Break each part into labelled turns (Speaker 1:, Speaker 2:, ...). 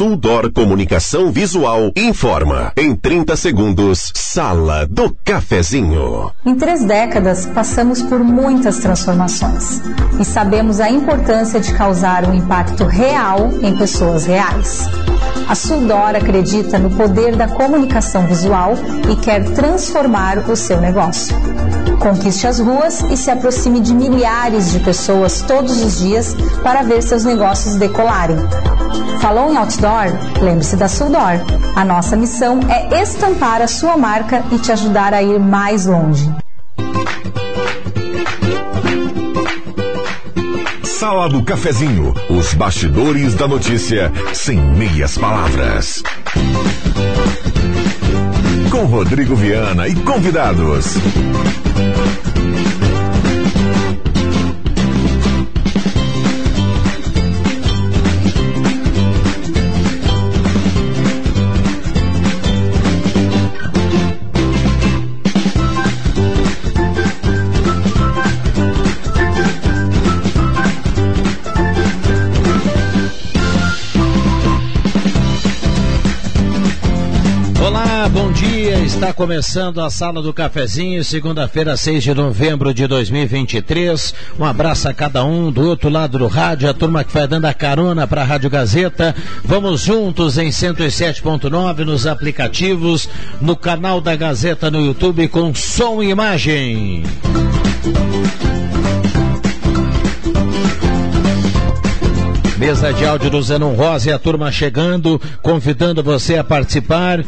Speaker 1: Suldor Comunicação Visual informa. Em 30 segundos, Sala do Cafezinho.
Speaker 2: Em três décadas, passamos por muitas transformações e sabemos a importância de causar um impacto real em pessoas reais. A Suldor acredita no poder da comunicação visual e quer transformar o seu negócio. Conquiste as ruas e se aproxime de milhares de pessoas todos os dias para ver seus negócios decolarem. Falou em outdoor? Lembre-se da Suldor. A nossa missão é estampar a sua marca e te ajudar a ir mais longe.
Speaker 3: Sala do Cafezinho, os bastidores da notícia sem meias palavras. Com Rodrigo Viana e convidados.
Speaker 4: Está começando a Sala do Cafezinho, segunda-feira, 6 de novembro de 2023. Um abraço a cada um do outro lado do rádio, a turma que vai dando a carona para a Rádio Gazeta. Vamos juntos em 107.9 nos aplicativos, no canal da Gazeta no YouTube com som e imagem. Mesa de áudio do Zenon Rosa e a turma chegando, convidando você a participar.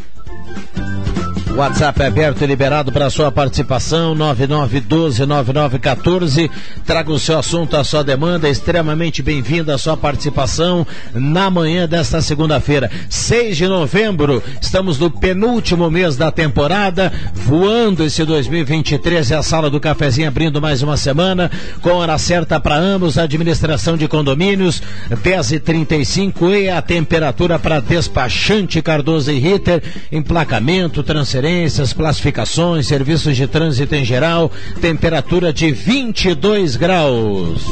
Speaker 4: WhatsApp é aberto e liberado para sua participação, 9912-9914. Traga o seu assunto, a sua demanda. Extremamente bem-vinda a sua participação na manhã desta segunda-feira, 6 de novembro. Estamos no penúltimo mês da temporada, voando esse 2023 e a sala do cafezinho abrindo mais uma semana, com hora certa para ambos, administração de condomínios, 10h35 e a temperatura para despachante Cardoso e Ritter, emplacamento, transferência transferências, classificações, serviços de trânsito em geral, temperatura de 22 graus.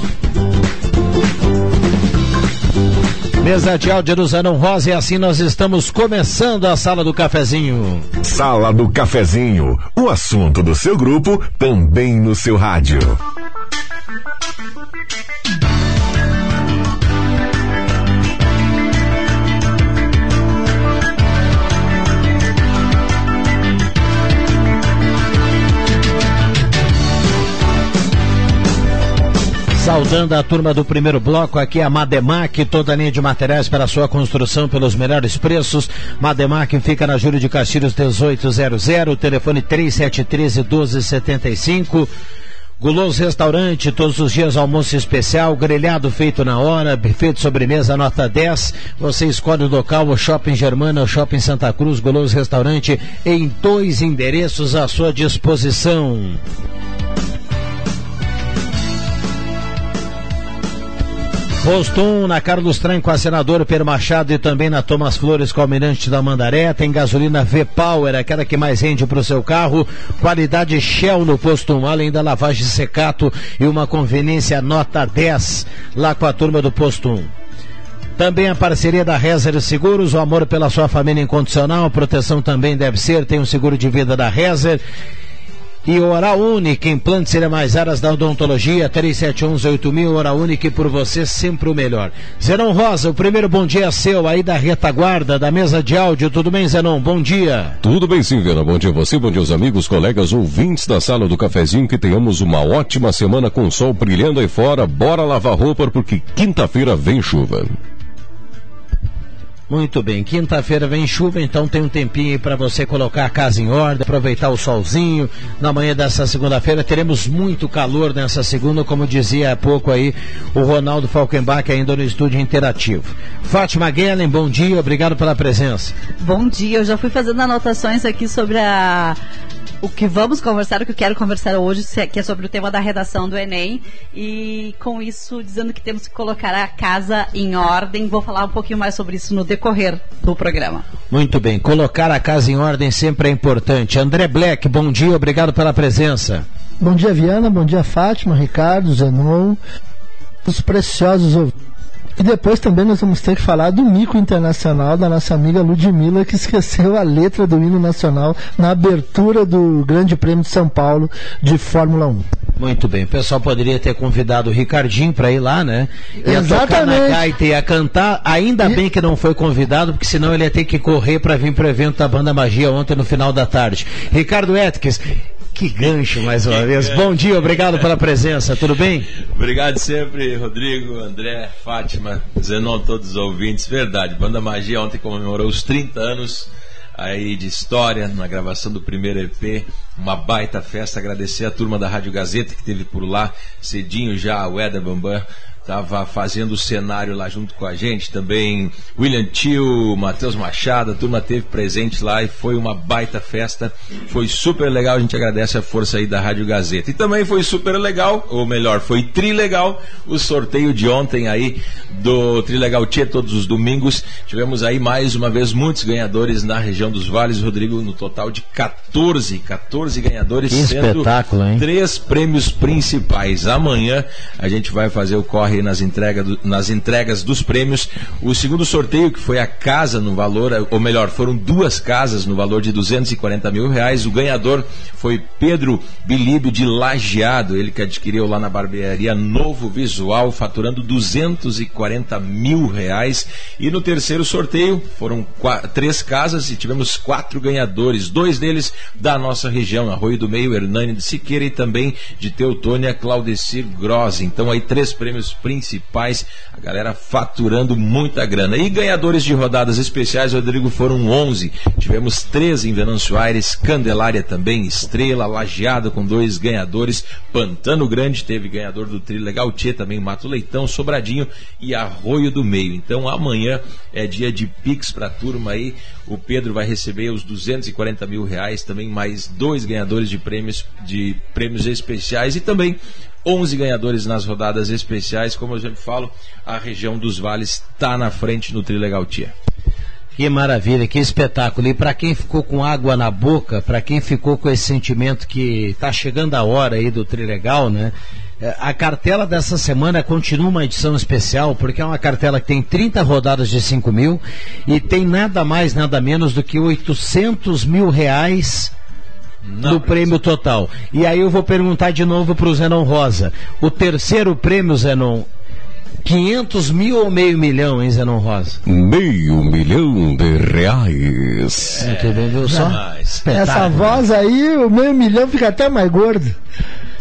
Speaker 4: Mesa de áudio do Zanão Rosa e assim nós estamos começando a Sala do Cafezinho.
Speaker 3: Sala do Cafezinho, o assunto do seu grupo também no seu rádio.
Speaker 4: Saudando a turma do primeiro bloco, aqui a Mademac, toda a linha de materiais para sua construção pelos melhores preços. Mademac fica na Júlio de Castilhos 1800, telefone 3713 1275. Guloso Restaurante, todos os dias almoço especial, grelhado feito na hora, buffet de sobremesa nota 10. Você escolhe o local, o Shopping Germana, o Shopping Santa Cruz, Guloso Restaurante, em dois endereços à sua disposição. Posto 1 na Carlos Trem com a senadora Per Machado e também na Thomas Flores com o Almirante da Mandaré. Tem gasolina V-Power, aquela que mais rende para o seu carro. Qualidade Shell no posto 1, além da lavagem secato e uma conveniência nota 10 lá com a turma do posto 1. Também a parceria da Rezer Seguros, o amor pela sua família incondicional, proteção também deve ser, tem um seguro de vida da Rezer e Oral Unique, implantes mais áreas da odontologia, 3711-8000, Oral Unique, por você sempre o melhor. Zenon Rosa, o primeiro bom dia é seu aí da retaguarda, da mesa de áudio, tudo bem, Zenon? Bom dia.
Speaker 5: Tudo bem sim, Vera, bom dia a você, bom dia aos amigos, colegas, ouvintes da sala do cafezinho, que tenhamos uma ótima semana com sol brilhando aí fora, bora lavar roupa porque quinta-feira vem chuva.
Speaker 4: Muito bem, quinta-feira vem chuva, então tem um tempinho aí para você colocar a casa em ordem, aproveitar o solzinho. Na manhã dessa segunda-feira teremos muito calor nessa segunda, como dizia há pouco aí o Ronaldo Falkenbach ainda no estúdio interativo. Fátima Guellen, bom dia, obrigado pela presença.
Speaker 6: Bom dia, eu já fui fazendo anotações aqui sobre a o que vamos conversar, o que eu quero conversar hoje, que é sobre o tema da redação do Enem. E com isso, dizendo que temos que colocar a casa em ordem. Vou falar um pouquinho mais sobre isso no decorrer do programa.
Speaker 4: Muito bem, colocar a casa em ordem sempre é importante. André Black, bom dia, obrigado pela presença.
Speaker 7: Bom dia, Viana, bom dia, Fátima, Ricardo, Zenon, os preciosos ouvintes e depois também nós vamos ter que falar do mico internacional da nossa amiga Ludmilla, que esqueceu a letra do hino nacional na abertura do Grande Prêmio de São Paulo de Fórmula 1.
Speaker 4: Muito bem, o pessoal poderia ter convidado o Ricardinho para ir lá, né?
Speaker 7: Ia Exatamente. tocar na
Speaker 4: gaita, ia cantar. Ainda e... bem que não foi convidado, porque senão ele ia ter que correr para vir para o evento da Banda Magia ontem no final da tarde. Ricardo Etkes, que gancho mais uma vez. Bom dia, obrigado pela presença, tudo bem?
Speaker 8: Obrigado sempre, Rodrigo, André, Fátima, Zenon, todos os ouvintes. Verdade, Banda Magia ontem comemorou os 30 anos aí de história na gravação do primeiro EP, uma baita festa. Agradecer a turma da Rádio Gazeta que teve por lá cedinho já, o Eder Bambam estava fazendo o cenário lá junto com a gente. Também William Tio, Matheus Machado, a turma teve presente lá e foi uma baita festa. Foi super legal, a gente agradece a força aí da Rádio Gazeta. E também foi super legal, ou melhor, foi trilegal o sorteio de ontem aí do Trilegal Tia todos os domingos. Tivemos aí mais uma vez muitos ganhadores na região dos Vales, Rodrigo, no total de 14, 14 ganhadores,
Speaker 4: que
Speaker 8: sendo
Speaker 4: hein?
Speaker 8: três prêmios principais. Amanhã a gente vai fazer o corre nas, entrega do, nas entregas dos prêmios. O segundo sorteio, que foi a casa no valor, ou melhor, foram duas casas no valor de 240 mil reais. O ganhador foi Pedro Bilíbio de Lajeado, ele que adquiriu lá na barbearia Novo Visual, faturando 240 mil reais. E no terceiro sorteio foram quatro, três casas e tivemos quatro ganhadores, dois deles da nossa região, Arroio do Meio, Hernani de Siqueira e também de Teutônia, Claudecir Gross. Então aí três prêmios principais, a galera faturando muita grana. E ganhadores de rodadas especiais, Rodrigo, foram 11. Tivemos 13 em Venâncio Aires, Candelária também, Estrela, Lajeado com dois ganhadores, Pantano Grande teve ganhador do Trio Legal Tchê, também Mato Leitão, Sobradinho e Arroio do Meio. Então amanhã é dia de Pix para a turma aí. O Pedro vai receber os 240 mil reais, também mais dois ganhadores de prêmios, de prêmios especiais e também 11 ganhadores nas rodadas especiais. Como eu sempre falo, a região dos vales está na frente no Trilegal Tia.
Speaker 4: Que maravilha, que espetáculo. E para quem ficou com água na boca, para quem ficou com esse sentimento que está chegando a hora aí do Trilegal, né? É, a cartela dessa semana continua uma edição especial, porque é uma cartela que tem 30 rodadas de 5 mil e tem nada mais, nada menos do que 800 mil reais não, no prêmio total. E aí eu vou perguntar de novo para o Zenon Rosa. O terceiro prêmio, Zenon, 500 mil ou meio milhão, hein, Zenon Rosa?
Speaker 5: Meio milhão de reais.
Speaker 7: É, Entendeu só? Essa voz aí, o meio milhão fica até mais gordo.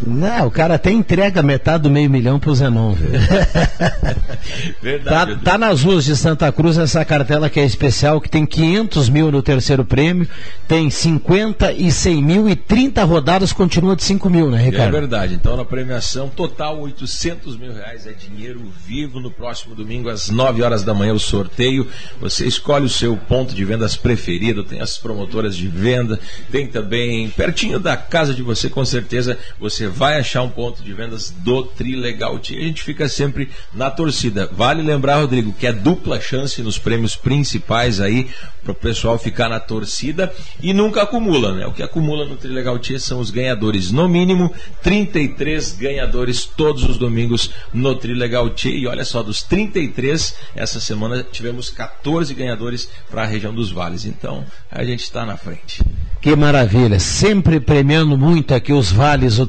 Speaker 4: Não, o cara até entrega metade do meio milhão pro Zenon, velho. Verdade. Tá, tá, nas ruas de Santa Cruz essa cartela que é especial, que tem 500 mil no terceiro prêmio, tem 50 e 100 mil e 30 rodadas continua de 5 mil, né, Ricardo?
Speaker 8: É verdade. Então, na premiação total, 800 mil reais é dinheiro vivo. No próximo domingo, às 9 horas da manhã, o sorteio. Você escolhe o seu ponto de vendas preferido, tem as promotoras de venda, tem também, pertinho da casa de você, com certeza, você vai achar um ponto de vendas do Trilegal E a gente fica sempre na torcida. Vale lembrar, Rodrigo, que é dupla chance nos prêmios principais aí para o pessoal ficar na torcida e nunca acumula, né? O que acumula no Trilegal Tia são os ganhadores, no mínimo 33 ganhadores todos os domingos no Trilegal Tia. E olha só, dos 33, essa semana tivemos 14 ganhadores para a região dos vales. Então, a gente está na frente.
Speaker 4: Que maravilha, sempre premiando muito aqui os vales, o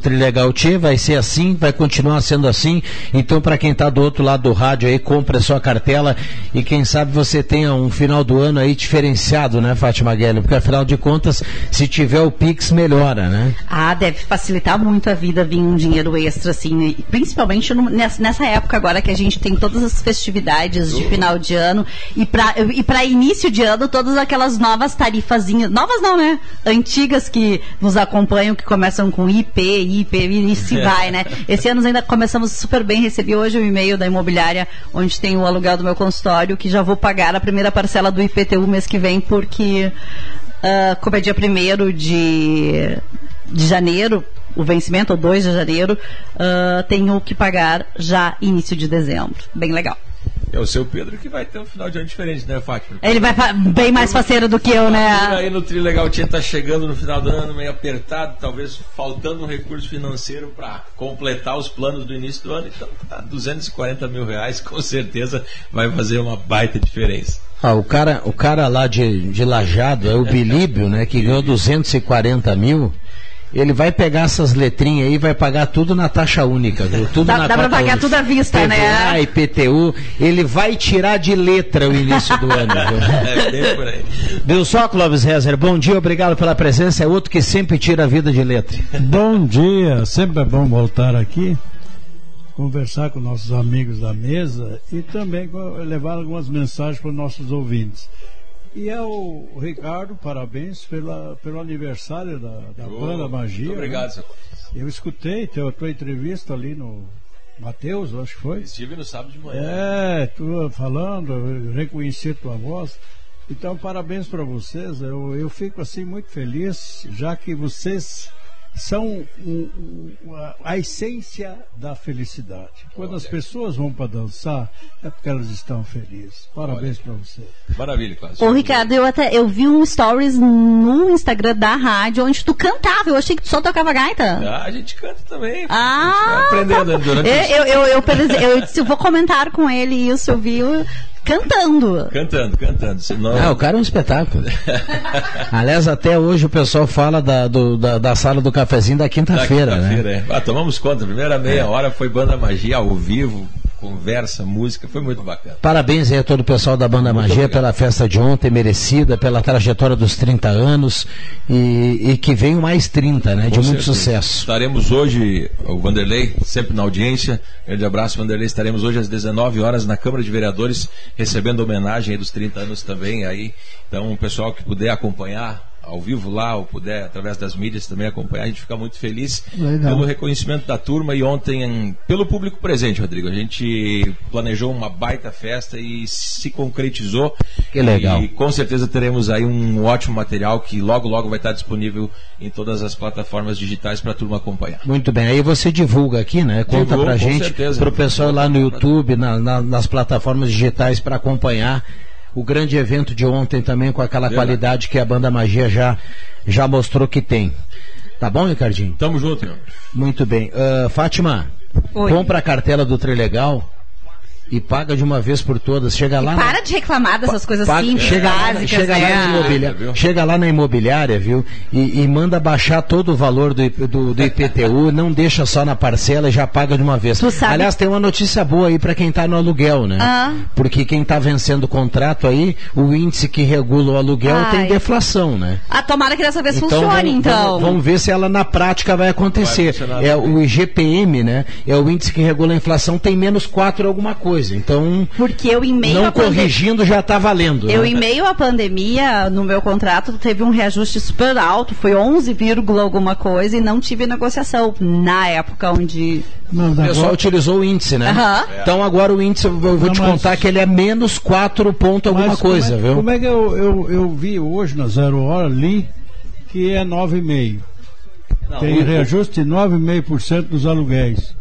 Speaker 4: Tchê, vai ser assim, vai continuar sendo assim. Então, para quem está do outro lado do rádio aí, compre a sua cartela e quem sabe você tenha um final do ano aí diferenciado, né, Fátima Guelli? Porque afinal de contas, se tiver o Pix, melhora, né?
Speaker 6: Ah, deve facilitar muito a vida vir um dinheiro extra, assim, principalmente no, nessa, época agora que a gente tem todas as festividades de final de ano e e para início de ano, todas aquelas novas tarifazinhas, novas não, né? antigas que nos acompanham, que começam com IP, IP, e se vai, né? Esse ano ainda começamos super bem. Recebi hoje um e-mail da imobiliária, onde tem o aluguel do meu consultório, que já vou pagar a primeira parcela do IPTU mês que vem, porque Uh, como é dia 1 de, de janeiro, o vencimento, ou 2 de janeiro, uh, tenho que pagar já início de dezembro. Bem legal.
Speaker 8: É o seu Pedro que vai ter um final de ano diferente, né, Fátima?
Speaker 6: Ele vai bem mais faceiro do que eu, né?
Speaker 8: Aí no Tri Legal Tinha tá chegando no final do ano meio apertado, talvez faltando um recurso financeiro para completar os planos do início do ano. Então, tá, 240 mil reais com certeza vai fazer uma baita diferença.
Speaker 4: Ah, o cara, o cara lá de, de Lajado é o Bilíbio, né? Que ganhou 240 mil ele vai pegar essas letrinhas aí e vai pagar tudo na taxa única, viu? Tudo
Speaker 6: dá
Speaker 4: na
Speaker 6: dá pra pagar tudo à vista,
Speaker 4: PVA,
Speaker 6: né?
Speaker 4: IPTU, ele vai tirar de letra o início do ano. Viu?
Speaker 8: É bem por aí.
Speaker 4: Viu só, Clóvis Rezer? Bom dia, obrigado pela presença. É outro que sempre tira a vida de letra.
Speaker 9: Bom dia, sempre é bom voltar aqui, conversar com nossos amigos da mesa e também levar algumas mensagens para os nossos ouvintes. E é o Ricardo, parabéns pela, pelo aniversário da, da oh, banda Magia. Muito
Speaker 8: obrigado, né?
Speaker 9: Eu escutei a tua entrevista ali no Matheus, acho que foi.
Speaker 8: Estive no sábado de manhã.
Speaker 9: É, tu falando, reconheci tua voz. Então, parabéns para vocês. Eu, eu fico assim muito feliz, já que vocês são um, um, a, a, essência da felicidade. Quando Olha. as pessoas vão para dançar, é porque elas estão felizes. Parabéns para você.
Speaker 8: Maravilha,
Speaker 6: Cláudio. Ô, Ricardo, eu até eu vi um stories no Instagram da rádio onde tu cantava. Eu achei que tu só tocava gaita.
Speaker 8: Ah, a gente canta também.
Speaker 6: Ah,
Speaker 8: aprendendo durante
Speaker 6: eu, eu, eu, eu, eu, eu, vou comentar com ele isso, eu vi cantando.
Speaker 8: Cantando, cantando.
Speaker 4: Senão... Ah, o cara é um espetáculo. Aliás, até hoje o pessoal fala da, do, da, da, sala do cafezinho da quinta-feira, quinta
Speaker 8: né? É. Ah, tomamos conta, a primeira meia é. hora foi banda magia ao vivo, conversa, música, foi muito bacana.
Speaker 4: Parabéns aí a todo o pessoal da Banda muito Magia obrigado. pela festa de ontem, merecida, pela trajetória dos 30 anos e, e que venham mais 30, né? Com de certeza. muito sucesso.
Speaker 8: Estaremos hoje, o Vanderlei, sempre na audiência. Grande abraço, Vanderlei. Estaremos hoje às 19 horas na Câmara de Vereadores, recebendo homenagem dos 30 anos também aí. Então, o pessoal que puder acompanhar, ao vivo lá, ou puder, através das mídias também acompanhar, a gente fica muito feliz Legal. pelo reconhecimento da turma e ontem pelo público presente, Rodrigo. A gente planejou uma baita festa e se concretizou.
Speaker 4: Que legal.
Speaker 8: E com certeza teremos aí um ótimo material que logo, logo vai estar disponível em todas as plataformas digitais para a turma acompanhar.
Speaker 4: Muito bem. Aí você divulga aqui, né? Conta pra gente, para o pessoal lá no YouTube, na, na, nas plataformas digitais para acompanhar o grande evento de ontem também com aquela Verdade. qualidade que a banda Magia já, já mostrou que tem. Tá bom, Ricardinho?
Speaker 8: Tamo junto, meu.
Speaker 4: Muito bem. Uh, Fátima, Oi. compra a cartela do Trilegal e paga de uma vez por todas. Chega lá.
Speaker 6: para na... de reclamar dessas coisas
Speaker 4: paga, simples, chega básicas, lá, chega, né? lá na imobiliária, chega lá na imobiliária, viu? E, e manda baixar todo o valor do, do, do IPTU, não deixa só na parcela e já paga de uma vez. Aliás, tem uma notícia boa aí para quem está no aluguel, né? Ah. Porque quem está vencendo o contrato aí, o índice que regula o aluguel Ai. tem deflação, né?
Speaker 6: Ah, tomara que dessa vez então, funcione, vamos, então.
Speaker 4: Vamos, vamos, ver se ela na prática vai acontecer. Vai é o IGPM, né? É o índice que regula a inflação, tem menos 4 alguma coisa coisa. Então,
Speaker 6: porque eu em meio
Speaker 4: não corrigindo já está valendo.
Speaker 6: Eu
Speaker 4: né?
Speaker 6: em meio à pandemia, no meu contrato teve um reajuste super alto, foi 11, alguma coisa e não tive negociação na época onde
Speaker 4: não, o pessoal agora... utilizou o índice, né? Uhum. Então agora o índice, eu vou não, te mas... contar que ele é menos 4 ponto alguma mas coisa,
Speaker 9: como
Speaker 4: é, viu?
Speaker 9: Como é que eu, eu, eu vi hoje na Zero Hora ali que é 9,5%. Tem reajuste de 9,5% dos aluguéis.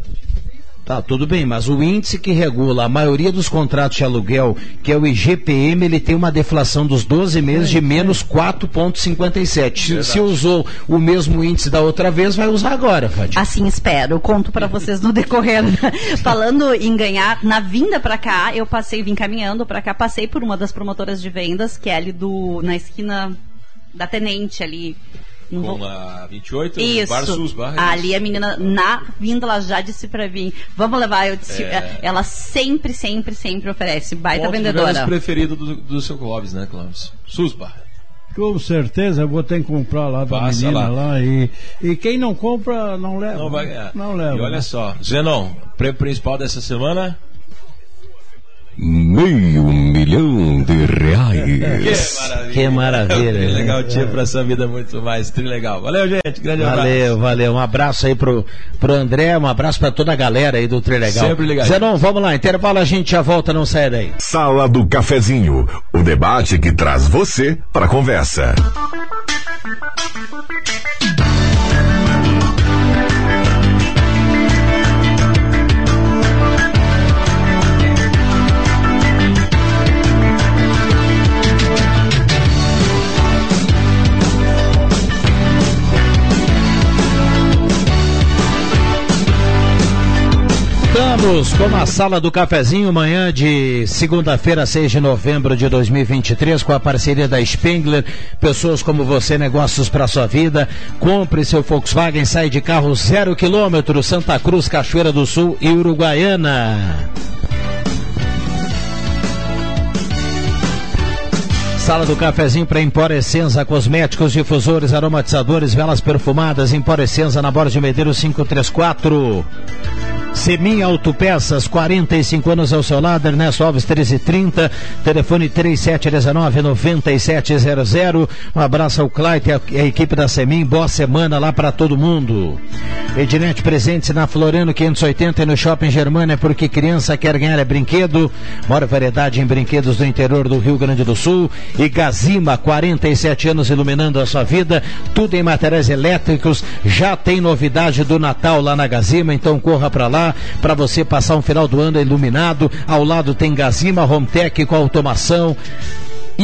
Speaker 4: Tá, tudo bem, mas o índice que regula a maioria dos contratos de aluguel, que é o IGPM, ele tem uma deflação dos 12 meses de menos 4,57. Se, se, usou o mesmo índice da outra vez, vai usar agora, Fátima.
Speaker 6: Assim espero. Eu conto para vocês no decorrer. Falando em ganhar, na vinda para cá, eu passei, vim caminhando para cá, passei por uma das promotoras de vendas, que é ali do, na esquina da Tenente ali,
Speaker 8: com a 28,
Speaker 6: isso. Bar Sus, bar, é Ali a menina, na vinda, ela já disse pra mim, vamos levar, eu disse, é... ela sempre, sempre, sempre oferece, baita Ponto vendedora.
Speaker 8: O preferido do, do seu Clóvis, né, Clóvis? Susbar.
Speaker 9: Com certeza eu vou ter que comprar lá da Passa menina lá, lá e, e quem não compra não leva.
Speaker 8: Não vai ganhar.
Speaker 9: Não leva.
Speaker 8: E olha só, Zenon, prêmio principal dessa semana
Speaker 5: meio milhão de reais.
Speaker 4: Que maravilha. Que
Speaker 8: legal, tia, pra essa vida muito mais. legal. Valeu, gente. Grande
Speaker 4: valeu,
Speaker 8: abraço.
Speaker 4: Valeu, valeu. Um abraço aí pro, pro André, um abraço pra toda a galera aí do Trilegal.
Speaker 8: Sempre ligado.
Speaker 4: Zenon, vamos lá. Intervalo, a gente já volta, não sai daí.
Speaker 3: Sala do Cafezinho. O debate que traz você pra conversa.
Speaker 4: Estamos com a sala do cafezinho manhã de segunda-feira, 6 de novembro de 2023, com a parceria da Spengler. Pessoas como você, negócios para sua vida. Compre seu Volkswagen, sai de carro zero quilômetro, Santa Cruz, Cachoeira do Sul e Uruguaiana. Sala do cafezinho para Emporescenza, cosméticos, difusores, aromatizadores, velas perfumadas, Emporescenza na Borda de Medeiros 534. Semin Autopeças, 45 anos ao seu lado, Ernesto Alves 1330, telefone 3719-9700. Um abraço ao Clyde e a equipe da Semin, boa semana lá para todo mundo. Ednet presente na Floriano 580 e no Shopping Germânia, porque criança quer ganhar é brinquedo. Maior variedade em brinquedos do interior do Rio Grande do Sul. E Gazima, 47 anos iluminando a sua vida. Tudo em materiais elétricos. Já tem novidade do Natal lá na Gazima, então corra para lá para você passar um final do ano iluminado. Ao lado tem Gazima Home Tech com automação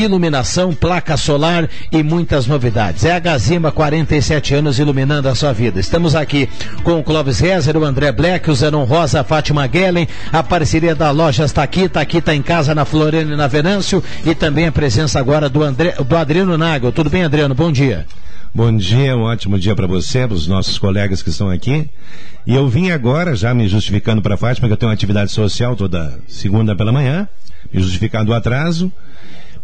Speaker 4: iluminação, placa solar e muitas novidades. É a Gazima, 47 anos iluminando a sua vida. Estamos aqui com o Clóvis Rezer, o André Black, o Zenon Rosa, a Fátima Gellen, a parceria da loja está aqui, está aqui, está em casa na Floriano e na Venâncio e também a presença agora do, André, do Adriano Nago. Tudo bem, Adriano? Bom dia.
Speaker 10: Bom dia, um ótimo dia para você, para os nossos colegas que estão aqui. E eu vim agora, já me justificando para a Fátima, que eu tenho uma atividade social toda segunda pela manhã, me justificando o atraso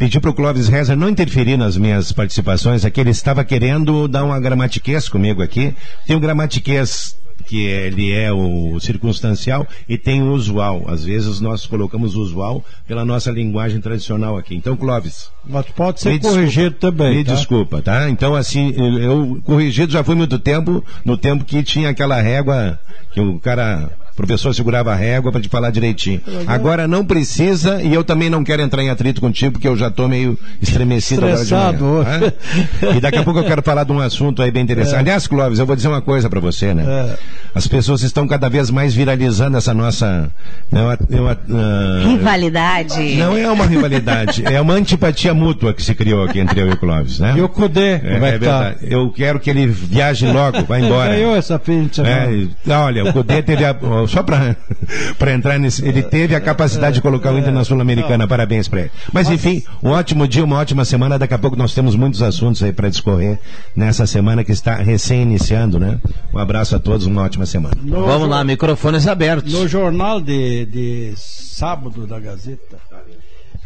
Speaker 10: pedi para o Clóvis Rezer não interferir nas minhas participações aqui. Ele estava querendo dar uma gramatiquez comigo aqui. Tem um gramatiquez que ele é o circunstancial e tem o usual. Às vezes nós colocamos o usual pela nossa linguagem tradicional aqui. Então, Clóvis.
Speaker 9: Mas pode ser corrigido também.
Speaker 10: Me
Speaker 9: tá?
Speaker 10: desculpa, tá? Então, assim, eu corrigido já foi muito tempo, no tempo que tinha aquela régua que o cara o professor segurava a régua para te falar direitinho. Agora não precisa e eu também não quero entrar em atrito contigo porque eu já estou meio estremecido
Speaker 9: Estressado
Speaker 10: agora de manhã. Tá? E daqui a pouco eu quero falar de um assunto aí bem interessante. É. Aliás, Clóvis, eu vou dizer uma coisa para você, né? É. As pessoas estão cada vez mais viralizando essa nossa
Speaker 6: né, uh, rivalidade.
Speaker 10: Não é uma rivalidade, é uma antipatia mútua que se criou aqui entre eu e o Clóvis, né?
Speaker 9: E o Cudê,
Speaker 10: é, é verdade. Eu quero que ele viaje logo, vá embora.
Speaker 9: Ganhou essa pinta.
Speaker 10: É, olha, o Cudê teve a, só para entrar nesse. Ele teve a capacidade de colocar o Inter na Sul-Americana. Parabéns para ele. Mas enfim, um ótimo dia, uma ótima semana. Daqui a pouco nós temos muitos assuntos aí para discorrer nessa semana que está recém-iniciando, né? Um abraço a todos, uma ótima semana.
Speaker 4: No Vamos lá, microfones abertos.
Speaker 9: No jornal de, de sábado da Gazeta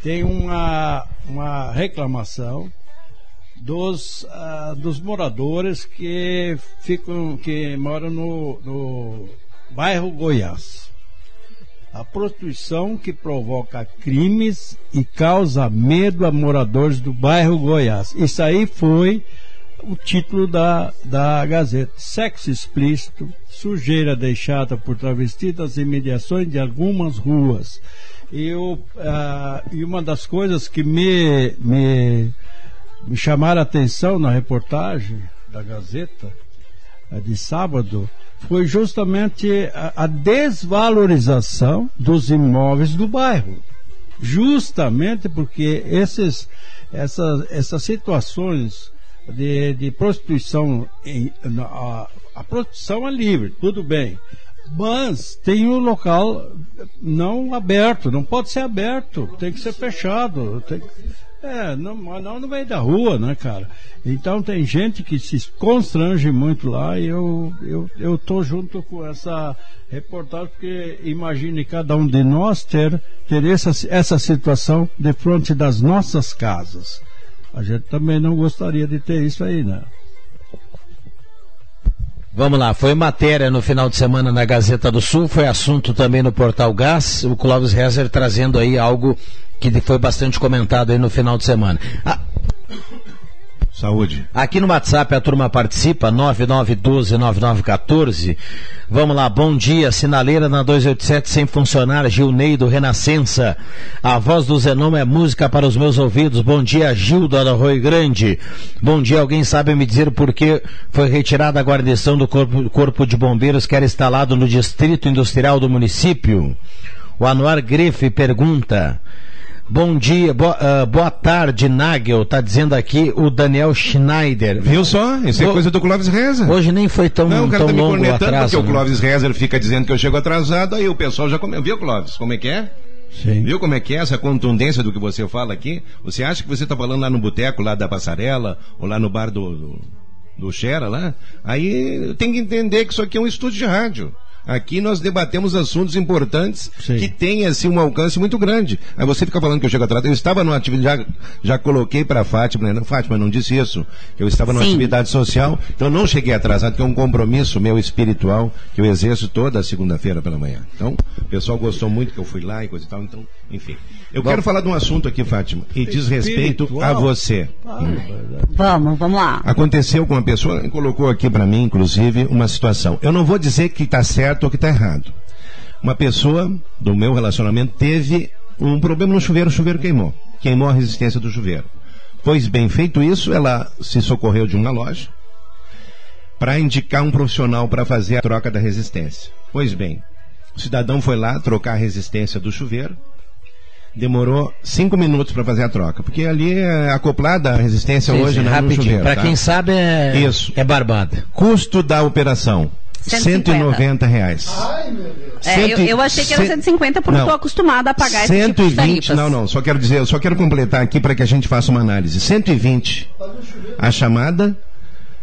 Speaker 9: tem uma, uma reclamação dos, uh, dos moradores que ficam que moram no, no bairro Goiás. A prostituição que provoca crimes e causa medo a moradores do bairro Goiás. Isso aí foi o título da, da Gazeta. Sexo explícito, sujeira deixada por travestis nas imediações de algumas ruas. E, eu, uh, e uma das coisas que me, me, me chamaram a atenção na reportagem da Gazeta de sábado foi justamente a, a desvalorização dos imóveis do bairro. Justamente porque esses, essas, essas situações de, de prostituição, em, a, a prostituição é livre, tudo bem. Mas tem o um local não aberto, não pode ser aberto, tem que ser fechado. Tem, é, não, não no meio da rua, né, cara? Então tem gente que se constrange muito lá e eu, eu, eu tô junto com essa reportagem, porque imagine cada um de nós ter, ter essa, essa situação de frente das nossas casas. A gente também não gostaria de ter isso aí, né?
Speaker 4: Vamos lá, foi matéria no final de semana na Gazeta do Sul, foi assunto também no Portal Gás, o Clóvis Rezer trazendo aí algo que foi bastante comentado aí no final de semana. Ah,
Speaker 10: Saúde.
Speaker 4: Aqui no WhatsApp a turma participa, 9912-9914. Vamos lá, bom dia, sinaleira na 287 sem funcionar, Gilney do Renascença. A voz do Zenon é música para os meus ouvidos. Bom dia, Gilda do Arroio Grande. Bom dia, alguém sabe me dizer por que foi retirada a guarnição do corpo, corpo de Bombeiros que era instalado no Distrito Industrial do município? O Anuar Grefe pergunta. Bom dia, boa, uh, boa tarde, Nagel. Tá dizendo aqui o Daniel Schneider.
Speaker 10: Viu só? Isso é coisa do Clóvis Reza.
Speaker 4: Hoje nem foi tão,
Speaker 10: Não, o cara tá me
Speaker 4: longo o
Speaker 10: cornetando
Speaker 4: atraso.
Speaker 10: porque o
Speaker 4: né?
Speaker 10: Clóvis Rezer fica dizendo que eu chego atrasado, aí o pessoal já come... Viu, Clóvis? Como é que é?
Speaker 9: Sim.
Speaker 10: Viu como é que é essa contundência do que você fala aqui? Você acha que você está falando lá no boteco, lá da Passarela, ou lá no bar do, do, do Xera, lá? Aí tem que entender que isso aqui é um estúdio de rádio. Aqui nós debatemos assuntos importantes
Speaker 9: Sim.
Speaker 10: que têm assim um alcance muito grande. Aí você fica falando que eu chego atrás. Eu estava numa atividade, já, já coloquei para a Fátima, né? Fátima, não disse isso. Eu estava numa
Speaker 6: Sim.
Speaker 10: atividade social, então eu não cheguei atrasado, que é um compromisso meu espiritual que eu exerço toda segunda-feira pela manhã. Então, o pessoal gostou muito que eu fui lá e coisa e tal, então, enfim. Eu quero falar de um assunto aqui, Fátima, e diz respeito a você.
Speaker 6: Vamos, vamos lá.
Speaker 10: Aconteceu com uma pessoa, colocou aqui para mim, inclusive, uma situação. Eu não vou dizer que está certo ou que está errado. Uma pessoa do meu relacionamento teve um problema no chuveiro, o chuveiro queimou. Queimou a resistência do chuveiro. Pois bem, feito isso, ela se socorreu de uma loja para indicar um profissional para fazer a troca da resistência. Pois bem, o cidadão foi lá trocar a resistência do chuveiro. Demorou cinco minutos para fazer a troca, porque ali é acoplada a resistência
Speaker 4: Sim,
Speaker 10: hoje
Speaker 4: sim,
Speaker 10: né, no
Speaker 4: rapidinho.
Speaker 10: chuveiro.
Speaker 4: Pra
Speaker 10: tá?
Speaker 4: quem sabe é,
Speaker 10: Isso.
Speaker 4: é barbada.
Speaker 10: Custo da operação:
Speaker 6: 150.
Speaker 10: 190 reais.
Speaker 6: É, eu,
Speaker 10: Cento e-
Speaker 6: eu achei que era
Speaker 10: cen-
Speaker 6: 150 porque
Speaker 10: Não.
Speaker 6: eu tô acostumada a pagar esse tipo de
Speaker 10: 120,
Speaker 6: tarifas.
Speaker 10: não, não, só quero dizer, eu só quero completar aqui para que a gente faça uma análise. 120 a chamada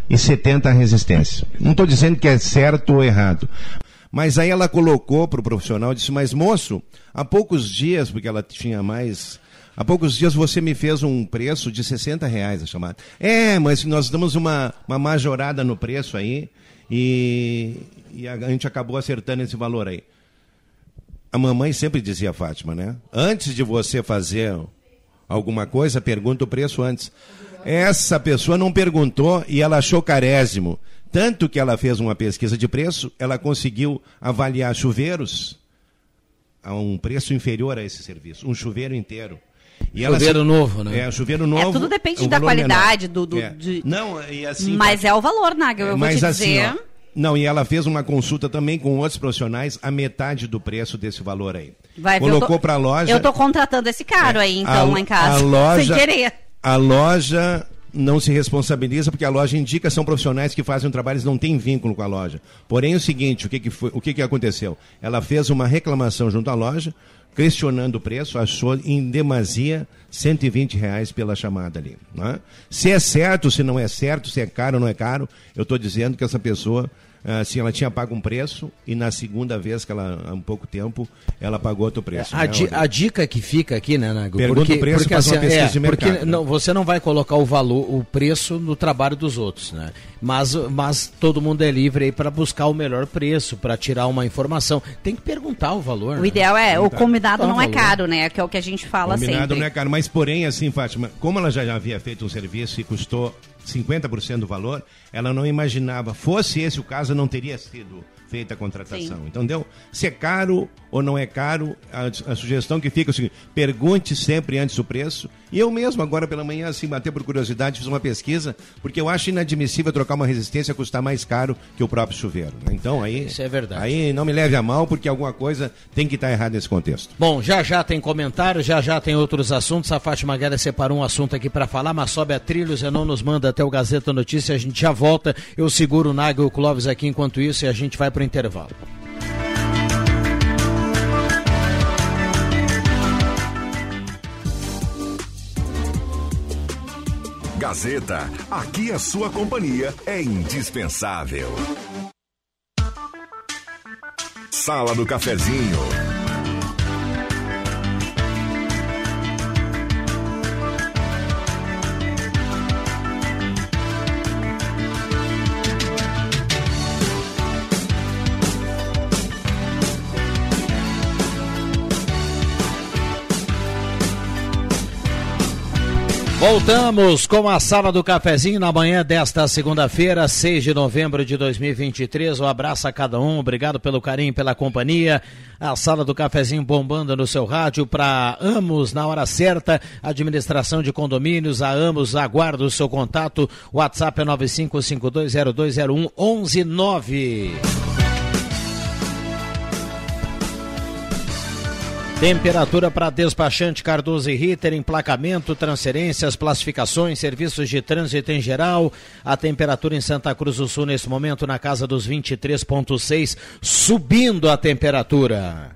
Speaker 10: e 70 a resistência. Não estou dizendo que é certo ou errado. Mas aí ela colocou para o profissional, disse, mas moço, há poucos dias, porque ela tinha mais. Há poucos dias você me fez um preço de 60 reais a chamada. É, mas nós damos uma, uma majorada no preço aí e, e a gente acabou acertando esse valor aí. A mamãe sempre dizia, Fátima, né? Antes de você fazer alguma coisa, pergunta o preço antes. Essa pessoa não perguntou e ela achou carésimo. Tanto que ela fez uma pesquisa de preço, ela conseguiu avaliar chuveiros a um preço inferior a esse serviço. Um chuveiro inteiro. E ela
Speaker 4: Chuveiro
Speaker 10: se-
Speaker 4: novo, né?
Speaker 10: É, chuveiro novo.
Speaker 6: É, tudo depende da qualidade,
Speaker 10: menor.
Speaker 6: do- do-
Speaker 10: É.
Speaker 6: de-
Speaker 10: Não, e assim.
Speaker 6: Mas é o valor, Nagel, eu vou
Speaker 10: Mas
Speaker 6: te
Speaker 10: assim,
Speaker 6: dizer.
Speaker 10: ó, não, e ela fez uma consulta também com outros profissionais a metade do preço desse valor aí.
Speaker 6: Vai
Speaker 10: Colocou
Speaker 6: tô-
Speaker 10: para a loja.
Speaker 6: Eu tô contratando esse caro aí, então,
Speaker 10: a,
Speaker 6: lá em casa.
Speaker 10: a loja,
Speaker 6: Sem querer.
Speaker 10: A loja não se responsabiliza porque a loja indica são profissionais que fazem um trabalho e não tem vínculo com a loja. Porém, o seguinte, o que, que, foi, o que, que aconteceu? Ela fez uma reclamação junto à loja, questionando o preço, achou em demasia 120 reais pela chamada ali. né? Se é certo, se não é certo, se é caro ou não é caro, eu estou dizendo que essa pessoa assim, ela tinha pago um preço e na segunda vez que ela, há um pouco tempo, ela pagou outro preço.
Speaker 4: A,
Speaker 10: né,
Speaker 4: di- a dica que fica aqui, né, Nago?
Speaker 10: Pergunta o preço, faz uma pesquisa de
Speaker 4: porque
Speaker 10: mercado, né?
Speaker 4: não, você não vai colocar o valor, o preço no trabalho dos outros, né? Mas, mas todo mundo é livre aí para buscar o melhor preço, para tirar uma informação. Tem que perguntar o valor.
Speaker 6: O
Speaker 4: né?
Speaker 6: ideal é, o combinado não é caro, né? Que é o que a gente fala
Speaker 10: Combinado
Speaker 6: sempre.
Speaker 10: não é caro, mas porém, assim, Fátima, como ela já havia feito um serviço e custou 50% do valor, ela não imaginava, fosse esse o caso, não teria sido feita a contratação.
Speaker 6: Sim.
Speaker 10: Entendeu? Se é caro ou não é caro, a, a sugestão que fica é o seguinte, pergunte sempre antes o preço. E eu mesmo, agora pela manhã, assim, bater por curiosidade, fiz uma pesquisa, porque eu acho inadmissível trocar uma resistência custar mais caro que o próprio chuveiro. né? Então, aí...
Speaker 4: Isso é verdade.
Speaker 10: Aí não me leve a mal, porque alguma coisa tem que estar errada nesse contexto.
Speaker 4: Bom, já já tem comentário, já já tem outros assuntos. A Fátima Guerra separou um assunto aqui para falar, mas sobe a trilha, o Zenon nos manda até o Gazeta Notícia, a gente já volta. Eu seguro o Nagel e o Clóvis aqui enquanto isso e a gente vai para o intervalo.
Speaker 3: Gazeta, aqui a sua companhia é indispensável. Sala do Cafezinho.
Speaker 4: Voltamos com a Sala do Cafezinho na manhã desta segunda-feira, 6 de novembro de 2023. Um abraço a cada um, obrigado pelo carinho, pela companhia. A Sala do Cafezinho bombando no seu rádio para Amos na hora certa. Administração de condomínios, a Amos aguarda o seu contato. WhatsApp é 95520201 Temperatura para despachante Cardoso e Ritter, emplacamento, transferências, classificações, serviços de trânsito em geral. A temperatura em Santa Cruz do Sul nesse momento na casa dos 23.6, subindo a temperatura.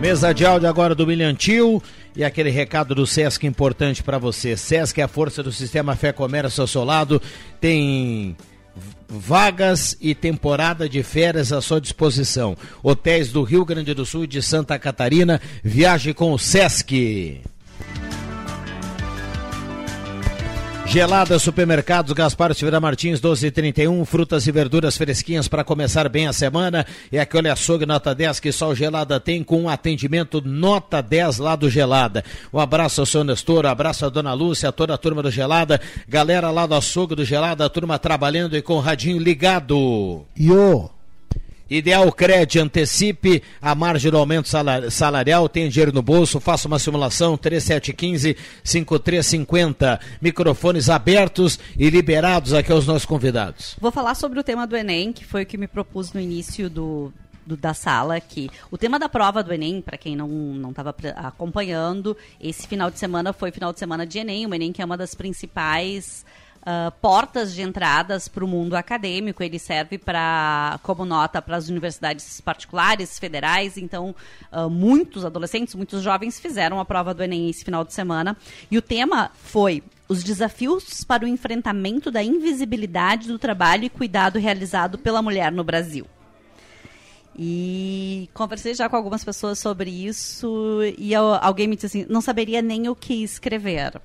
Speaker 4: Mesa de áudio agora do Milhantil. E aquele recado do Sesc importante para você. Sesc é a força do sistema Fé Comércio ao seu lado. Tem vagas e temporada de férias à sua disposição. Hotéis do Rio Grande do Sul e de Santa Catarina. Viaje com o Sesc. Gelada Supermercados Gaspar Silveira Martins 1231, frutas e verduras fresquinhas para começar bem a semana. E aquele açougue nota 10 que só o Gelada tem com um atendimento nota 10 lá do Gelada. Um abraço ao seu Nestor, um abraço à dona Lúcia, a toda a turma do Gelada, galera lá do açougue do Gelada, a turma trabalhando e com o radinho ligado.
Speaker 7: Yo!
Speaker 4: Ideal Cred, antecipe a margem do aumento salarial, tem dinheiro no bolso, faça uma simulação 3715-5350. Microfones abertos e liberados aqui aos nossos convidados.
Speaker 6: Vou falar sobre o tema do Enem, que foi o que me propus no início do, do, da sala aqui. O tema da prova do Enem, para quem não estava acompanhando, esse final de semana foi final de semana de Enem, o Enem que é uma das principais uh, portas de entradas para o mundo acadêmico. Ele serve para como nota para as universidades particulares, federais. Então, uh, muitos adolescentes, muitos jovens fizeram a prova do Enem esse final de semana. E o tema foi os desafios para o enfrentamento da invisibilidade do trabalho e cuidado realizado pela mulher no Brasil. E conversei já com algumas pessoas sobre isso e eu, alguém me disse assim, não saberia nem o que escrever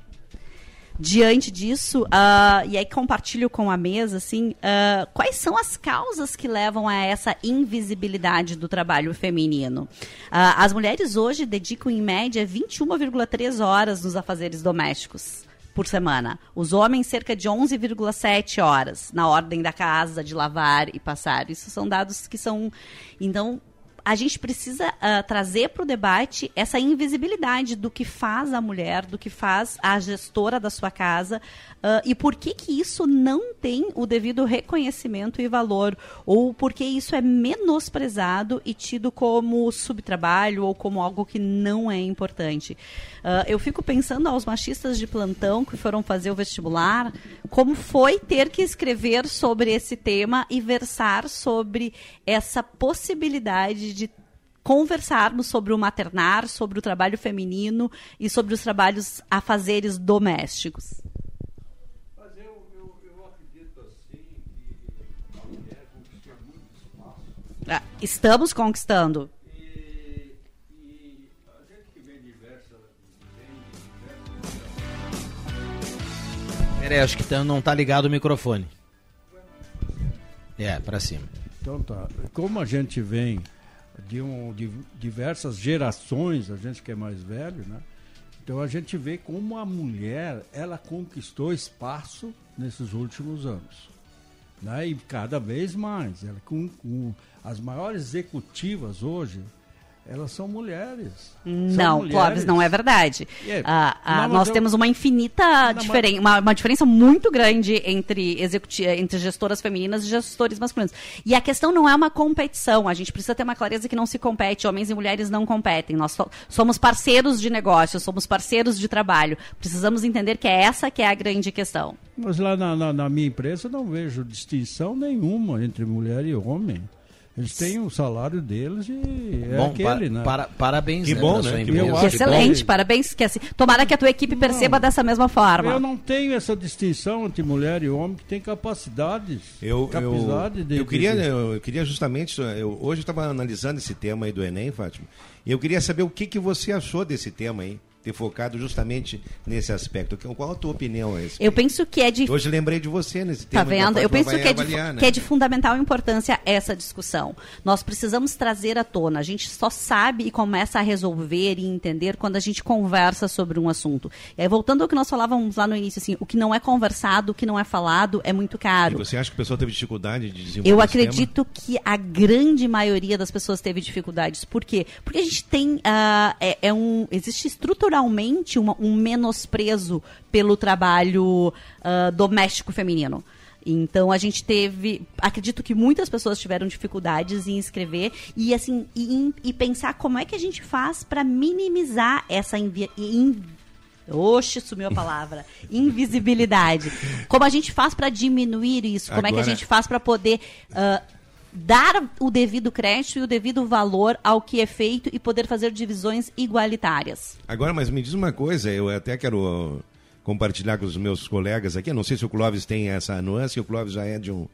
Speaker 6: diante disso, uh, e aí compartilho com a mesa, assim, uh, quais são as causas que levam a essa invisibilidade do trabalho feminino? Uh, as mulheres hoje dedicam, em média, 21,3 horas nos afazeres domésticos por semana. Os homens, cerca de 11,7 horas na ordem da casa, de lavar e passar. Isso são dados que são. Então, a gente precisa uh, trazer para o debate essa invisibilidade do que faz a mulher, do que faz a gestora da sua casa uh, e por que, que isso não tem o devido reconhecimento e valor, ou por que isso é menosprezado e tido como subtrabalho ou como algo que não é importante. Uh, eu fico pensando aos machistas de plantão que foram fazer o vestibular, como foi ter que escrever sobre esse tema e versar sobre essa possibilidade de conversarmos sobre o maternar, sobre o trabalho feminino e sobre os trabalhos afazeres domésticos. Assim que a mulher conquistou muito espaço. Ah, estamos conquistando.
Speaker 4: Peraí, acho que não tá ligado o microfone. É, para cima.
Speaker 9: Então tá. Como a gente vem de, um, de diversas gerações, a gente que é mais velho, né? Então a gente vê como a mulher ela conquistou espaço nesses últimos anos. Né? E cada vez mais. Ela, com, com as maiores executivas hoje, elas são mulheres.
Speaker 6: Não, são mulheres. Clóvis, não é verdade. É, ah, ah, não, nós eu... temos uma infinita diferença, uma, uma, diferença muito grande entre, entre gestoras femininas e gestores masculinos. E a questão não é uma competição. A gente precisa ter uma clareza que não se compete. Homens e mulheres não competem. Nós somos parceiros de negócio, somos parceiros de trabalho. Precisamos entender que é essa que é a grande questão.
Speaker 9: Mas lá na, na, na minha empresa não vejo distinção nenhuma entre mulher e homem. Eles têm o salário deles e é
Speaker 4: bom,
Speaker 9: aquele, né?
Speaker 4: Para, parabéns,
Speaker 9: que
Speaker 4: né,
Speaker 9: bom, né?
Speaker 6: Que que excelente, parabéns. Que assim, tomara que a tua equipe não, perceba dessa mesma forma.
Speaker 9: Eu não tenho essa distinção entre mulher e homem que tem capacidades.
Speaker 10: Eu, capacidade eu, de, eu, queria, de... eu queria justamente, eu, hoje eu estava analisando esse tema aí do Enem, Fátima, e eu queria saber o que, que você achou desse tema aí. Ter focado justamente nesse aspecto. Qual a tua opinião a esse?
Speaker 6: Eu penso que é de.
Speaker 10: Hoje lembrei de você nesse
Speaker 6: Tá
Speaker 10: tema.
Speaker 6: vendo?
Speaker 10: a
Speaker 6: Eu penso que é, de,
Speaker 10: avaliar, né?
Speaker 6: que é de fundamental importância essa discussão. Nós precisamos trazer à tona. A gente só sabe e começa a resolver e entender quando a gente conversa sobre um assunto. E aí, voltando ao que nós falávamos lá no início, assim, o que não é conversado, o que não é falado, é muito
Speaker 10: E
Speaker 6: caro.
Speaker 10: você acha que o pessoal teve dificuldade de desenvolver
Speaker 6: Eu acredito que a grande maioria das pessoas teve dificuldades. Por quê? Porque a gente tem. ah, é, é um, existe estruturalmente uma- um menosprezo pelo trabalho ah, doméstico feminino. Então a gente teve. Acredito que muitas pessoas tiveram dificuldades em escrever e assim e, e pensar como é que a gente faz para minimizar essa in- Oxe, sumiu a palavra. Invisibilidade. Como a gente faz para diminuir isso? Como é que a
Speaker 10: Agora-
Speaker 6: gente faz para poder ah, dar o devido crédito e o devido valor ao que é feito e poder fazer divisões igualitárias?
Speaker 10: Agora, mas me diz uma coisa, eu até quero compartilhar com os meus colegas aqui. Eu não sei se o Clóvis tem essa nuance, o Clóvis já é de um.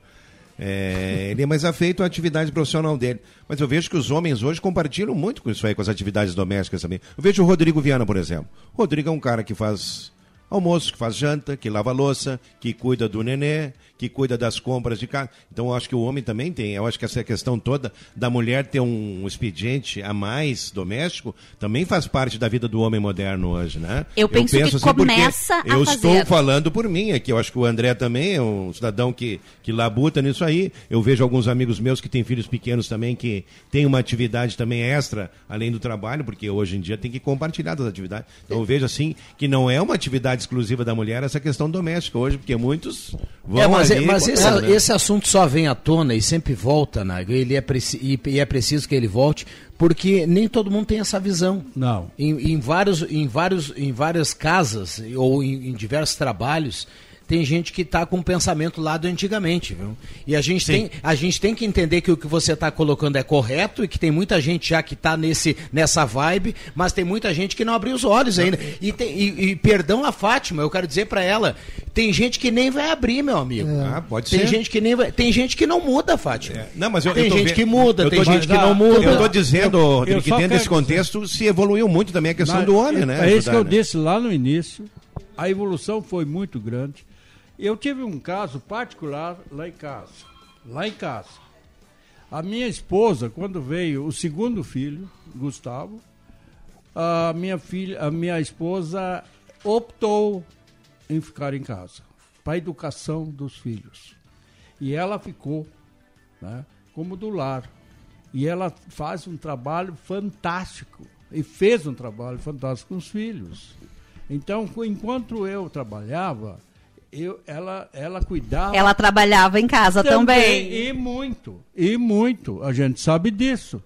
Speaker 10: é, ele é mais afeito à atividade profissional dele. Mas eu vejo que os homens hoje compartilham muito com isso aí, com as atividades domésticas também. Eu vejo o Rodrigo Viana, por exemplo. O Rodrigo é um cara que faz almoço, que faz janta, que lava louça, que cuida do nenê, que cuida das compras de casa. Então eu acho que o homem também tem. Eu acho que essa questão toda da mulher ter um expediente a mais doméstico também faz parte da vida do homem moderno hoje, né?
Speaker 6: Eu penso que
Speaker 10: porque
Speaker 6: começa a
Speaker 10: Eu
Speaker 6: fazer.
Speaker 10: estou falando por mim aqui. Eu acho que o André também é um cidadão que, que labuta nisso aí. Eu vejo alguns amigos meus que têm filhos pequenos também que têm uma atividade também extra, além do trabalho, porque hoje em dia tem que compartilhar das atividades. Então eu vejo assim que não é uma atividade exclusiva da mulher essa questão doméstica hoje, porque muitos vão
Speaker 4: É, mas,
Speaker 10: ali,
Speaker 4: mas esse,
Speaker 10: né?
Speaker 4: esse assunto só vem à tona e sempre volta, Nago. Ele é e, e é preciso que ele volte, porque nem todo mundo tem essa visão.
Speaker 9: Não.
Speaker 4: Em, em vários, em, vários, em várias casas ou em, em diversos trabalhos, tem gente que está com o pensamento lá do antigamente, viu? E a gente, tem, a gente tem que entender que o que você está colocando é correto e que tem muita gente já que está nesse, nessa vibe, mas tem muita gente que não abriu os olhos ainda. E, tem- e- e perdão a Fátima, eu quero dizer para ela, tem gente que nem vai abrir, meu amigo.
Speaker 10: Ah, pode
Speaker 4: tem
Speaker 10: ser.
Speaker 4: gente que nem vai, tem gente que não muda, Fátima.
Speaker 10: É. Não, mas eu,
Speaker 4: tem
Speaker 10: eu
Speaker 4: gente que muda,
Speaker 10: eu
Speaker 4: tem
Speaker 10: tô-
Speaker 4: gente que não muda.
Speaker 10: Eu estou dizendo,
Speaker 9: Eu- eu
Speaker 10: que dentro desse contexto se evoluiu muito também a questão
Speaker 9: Mas,
Speaker 10: do homem, né?
Speaker 9: É isso que eu
Speaker 10: né?
Speaker 9: disse lá no início. A evolução foi muito grande. Eu tive um caso particular lá em casa. Lá em casa. A minha esposa, quando veio o segundo filho, Gustavo, a minha filha, a minha esposa optou em ficar em casa para a educação dos filhos. E ela ficou, né, como do lar. E ela faz um trabalho fantástico. E fez um trabalho fantástico com os filhos. Então, enquanto eu trabalhava, eu, ela, ela cuidava.
Speaker 6: Ela trabalhava em casa também.
Speaker 9: E muito. E muito. A gente sabe disso.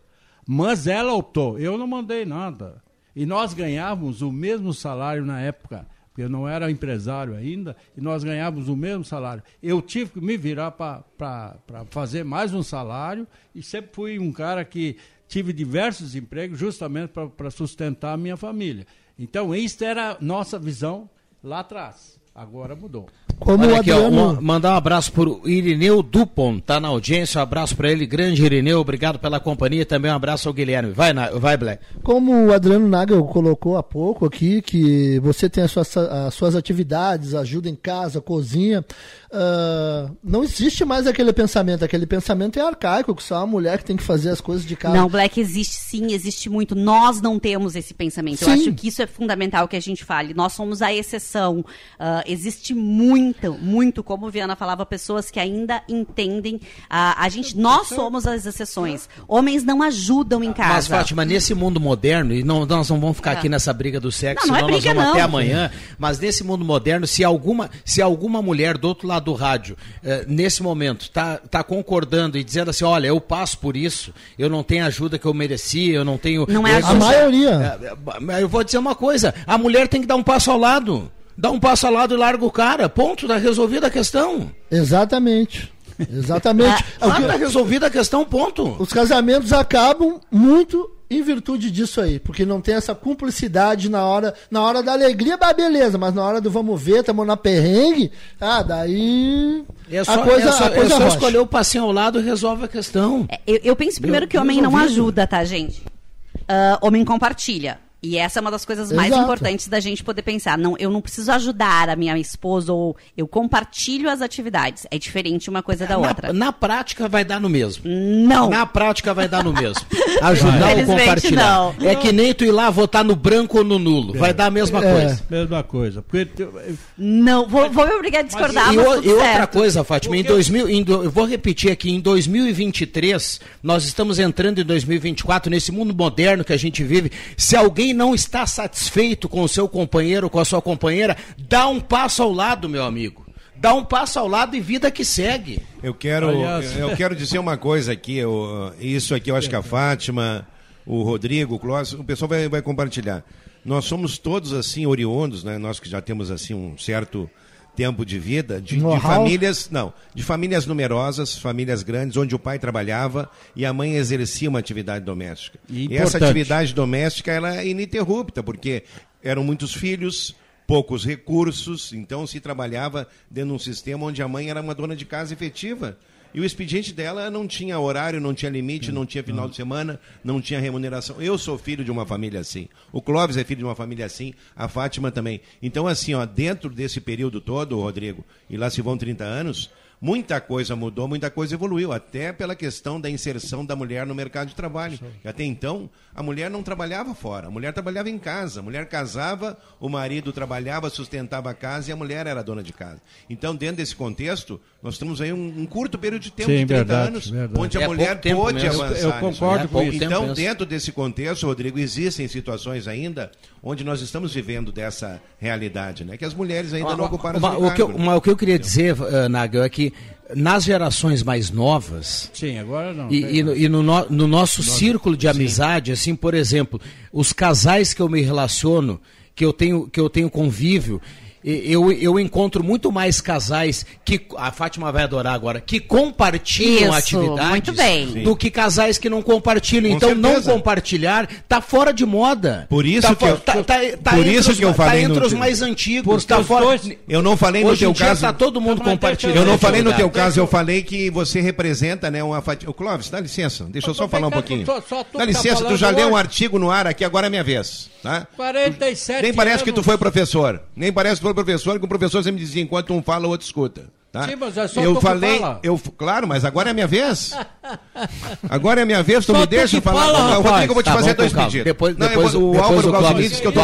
Speaker 9: Mas ela optou. Eu não mandei nada. E nós ganhávamos o mesmo salário na época. Porque eu não era empresário ainda. E nós ganhávamos o mesmo salário. Eu tive que me virar para fazer mais um salário. E sempre fui um cara que tive diversos empregos justamente para sustentar a minha família. Então, isso era a nossa visão lá atrás. Agora mudou.
Speaker 7: Como
Speaker 4: Olha
Speaker 7: o
Speaker 4: aqui, ó,
Speaker 7: Adriano,
Speaker 4: um- mandar um abraço pro Irineu Dupont, tá na audiência, um abraço para ele, grande Irineu, obrigado pela companhia, também um abraço ao Guilherme. Vai, Na- vai Black.
Speaker 7: como o Adriano Nagel colocou há pouco aqui, que você tem as suas, as suas atividades, ajuda em casa, cozinha, ah, não existe mais aquele pensamento. Aquele pensamento é arcaico, que só a mulher que tem que fazer as coisas de casa.
Speaker 6: Não, Black existe sim, existe muito. Nós não temos esse pensamento. Eu
Speaker 7: Sim.
Speaker 6: acho que isso é fundamental que a gente fale. Nós somos a exceção. Ah, existe muito, muito, como o Viana falava, pessoas que ainda entendem. ah, a gente, nós somos as exceções. Homens não ajudam em casa.
Speaker 4: Mas, Fátima, nesse mundo moderno, e não, nós não vamos ficar
Speaker 6: É.
Speaker 4: aqui nessa briga do sexo,
Speaker 6: Não, não é
Speaker 4: senão nós
Speaker 6: briga,
Speaker 4: vamos
Speaker 6: não.
Speaker 4: até amanhã, mas nesse mundo moderno, se alguma, se alguma mulher do outro lado do rádio, eh, nesse momento, tá, tá concordando e dizendo assim, olha, eu passo por isso, eu não tenho a ajuda que eu merecia, eu não tenho...
Speaker 6: Não é
Speaker 4: eu-.
Speaker 7: A maioria.
Speaker 4: É, Mas eu vou dizer uma coisa: a mulher tem que dar um passo ao lado. Dá um passo ao lado e larga o cara. Ponto, tá resolvida a questão.
Speaker 7: Exatamente. Exatamente. É
Speaker 4: Ah,
Speaker 7: que-
Speaker 4: tá resolvida a questão, ponto.
Speaker 7: os casamentos acabam muito em virtude disso aí, porque não tem essa cumplicidade na hora, na hora da alegria, bah, beleza, mas na hora do vamos ver, estamos na perrengue, ah, daí
Speaker 4: É só,
Speaker 7: a coisa,
Speaker 4: é só,
Speaker 7: a coisa
Speaker 4: é só escolher o passinho ao lado e resolve a questão.
Speaker 6: É, Eu, eu penso primeiro que homem não
Speaker 4: resolvido.
Speaker 6: ajuda, tá, gente? Ah, homem compartilha. E essa é uma das coisas mais
Speaker 7: Exato.
Speaker 6: importantes da gente poder pensar. Não, eu não preciso ajudar a minha esposa ou eu compartilho as atividades. É diferente uma coisa da outra.
Speaker 4: Na, na prática vai dar no mesmo.
Speaker 6: Não.
Speaker 4: Na prática vai dar no mesmo. Ajudar ou compartilhar.
Speaker 6: não.
Speaker 4: É que nem tu ir lá votar no branco ou no nulo. Vai dar a mesma
Speaker 7: É.
Speaker 4: coisa.
Speaker 9: Mesma coisa. Porque
Speaker 6: Não, vou, vou me obrigar a discordar,
Speaker 4: E,
Speaker 6: mas,
Speaker 4: o-
Speaker 6: tudo
Speaker 4: e outra coisa, Fátima, em 2000, em eu vou repetir aqui, em 2023, nós estamos entrando em 2024, nesse mundo moderno que a gente vive. Se alguém não está satisfeito com o seu companheiro, com a sua companheira, dá um passo ao lado, meu amigo. Dá um passo ao lado e vida que segue.
Speaker 10: Eu quero, eu quero dizer uma coisa aqui. eu- isso aqui eu acho que a Fátima, o Rodrigo, o Clóvis, o pessoal vai, vai compartilhar. Nós somos todos assim oriundos, né? Nós que já temos assim um certo tempo de vida, de, de famílias, não, de famílias numerosas, famílias grandes, onde o pai trabalhava e a mãe exercia uma atividade doméstica.
Speaker 9: E
Speaker 10: E essa atividade doméstica ela é ininterrupta, porque eram muitos filhos, poucos recursos, então se trabalhava dentro de um sistema onde a mãe era uma dona de casa efetiva. E o expediente dela não tinha horário, não tinha limite, não tinha final de semana, não tinha remuneração. Eu sou filho de uma família assim. O Clóvis é filho de uma família assim, a Fátima também. Então, assim, ó, dentro desse período todo, Rodrigo, e lá se vão 30 anos, muita coisa mudou, muita coisa evoluiu, até pela questão da inserção da mulher no mercado de trabalho. Até então, a mulher não trabalhava fora, a mulher trabalhava em casa. A mulher casava, o marido trabalhava, sustentava a casa e a mulher era dona de casa. Então, dentro desse contexto, nós temos aí um, um curto período de tempo
Speaker 9: Sim,
Speaker 10: de 30
Speaker 9: verdade,
Speaker 10: anos,
Speaker 9: verdade.
Speaker 10: onde a
Speaker 4: É
Speaker 10: mulher pôde
Speaker 4: mesmo.
Speaker 10: avançar.
Speaker 9: Eu concordo
Speaker 10: aí.
Speaker 9: com isso.
Speaker 10: Então,
Speaker 4: Tempo
Speaker 10: dentro desse contexto, Rodrigo, existem situações ainda onde nós estamos vivendo dessa realidade, né? Que as mulheres ainda não ocuparam
Speaker 4: Uma- o, que eu,
Speaker 10: né?
Speaker 4: uma- o que eu queria dizer, uh, Nagel, é que nas gerações mais novas,
Speaker 9: Sim, agora não.
Speaker 4: E,
Speaker 9: tem
Speaker 4: e no, e no no- no nosso círculo de amizade, assim, por exemplo, os casais que eu me relaciono, que eu tenho, que eu tenho convívio, eu, eu encontro muito mais casais que a Fátima vai adorar agora, que compartilham
Speaker 6: Isso,
Speaker 4: atividades
Speaker 6: muito bem.
Speaker 4: do que casais que não compartilham.
Speaker 10: Com
Speaker 4: então não
Speaker 10: certeza.
Speaker 4: compartilhar tá fora de moda.
Speaker 10: Por isso
Speaker 4: tá
Speaker 10: que eu-
Speaker 4: tá, tá, tá
Speaker 10: por
Speaker 4: entre
Speaker 10: isso
Speaker 4: os
Speaker 10: que eu
Speaker 4: ma-
Speaker 10: falei
Speaker 4: tá entre os mais antigos, tá
Speaker 9: os
Speaker 4: fora.
Speaker 9: dois-
Speaker 10: Eu não falei no
Speaker 4: Hoje
Speaker 10: teu caso.
Speaker 4: tá todo mundo
Speaker 9: Não, mas
Speaker 4: compartilhando.
Speaker 10: Eu não falei no teu caso,
Speaker 9: eu-
Speaker 10: falei que você representa, né, uma fatia. Ô, Clóvis, dá licença, deixa eu só falar um pouquinho.
Speaker 9: só- só tu
Speaker 10: Dá
Speaker 9: tá
Speaker 10: licença, tu já leu um artigo no ar aqui, agora é minha vez, tá?
Speaker 9: 47
Speaker 10: Nem parece que tu foi professor. Nem parece que foi professor, que o professor sempre dizia, enquanto um fala, o outro escuta. Tá?
Speaker 9: Sim, mas é só
Speaker 10: eu
Speaker 9: que
Speaker 10: falei,
Speaker 9: fala.
Speaker 10: eu, claro, mas agora é minha vez. Agora é minha vez, tu
Speaker 9: Só
Speaker 10: me deixa
Speaker 9: que
Speaker 10: falar.
Speaker 9: fala,
Speaker 10: Não,
Speaker 9: rapaz.
Speaker 10: Rodrigo, eu vou te
Speaker 4: Tá,
Speaker 10: fazer dois
Speaker 4: calma.
Speaker 10: pedidos.
Speaker 4: Depois-
Speaker 10: Não, eu
Speaker 4: depois
Speaker 10: vou-
Speaker 4: o- depois
Speaker 10: Álvaro
Speaker 4: o Clóvis-
Speaker 10: Galvinides, que eu tô.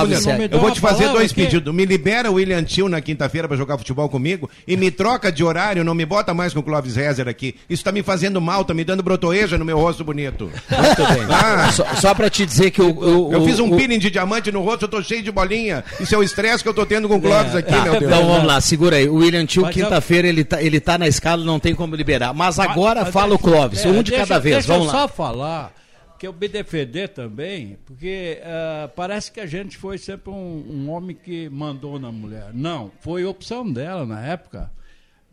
Speaker 10: Eu vou te fazer dois
Speaker 9: aqui.
Speaker 10: pedidos. Me libera o William Tio na quinta-feira pra jogar futebol comigo e me troca de horário, não me bota mais com o Clóvis Rezer aqui. Isso tá me fazendo mal, tá me dando brotoeja no meu rosto bonito.
Speaker 4: Muito bem.
Speaker 10: Ah,
Speaker 4: Só, só pra te dizer que o. o-
Speaker 10: eu
Speaker 4: o-
Speaker 10: fiz um
Speaker 4: o-
Speaker 10: peeling de diamante no rosto, eu tô cheio de bolinha. Isso é o estresse que eu tô tendo com o Clóvis aqui,
Speaker 4: Tá,
Speaker 10: meu Deus.
Speaker 4: então vamos lá, segura aí. O William Tio,
Speaker 9: eu-
Speaker 4: quinta-feira, ele tá, ele tá na escala, não tem como liberar. Mas agora
Speaker 9: Mas
Speaker 4: fala o
Speaker 9: deixa-
Speaker 4: Clóvis,
Speaker 9: é,
Speaker 4: um de
Speaker 9: deixa-
Speaker 4: cada vez.
Speaker 9: Deixa
Speaker 4: Vamos
Speaker 9: eu
Speaker 4: lá.
Speaker 9: só falar que eu me defender também, porque ah, parece que a gente foi sempre um, um homem que mandou na mulher. Não, foi opção dela na época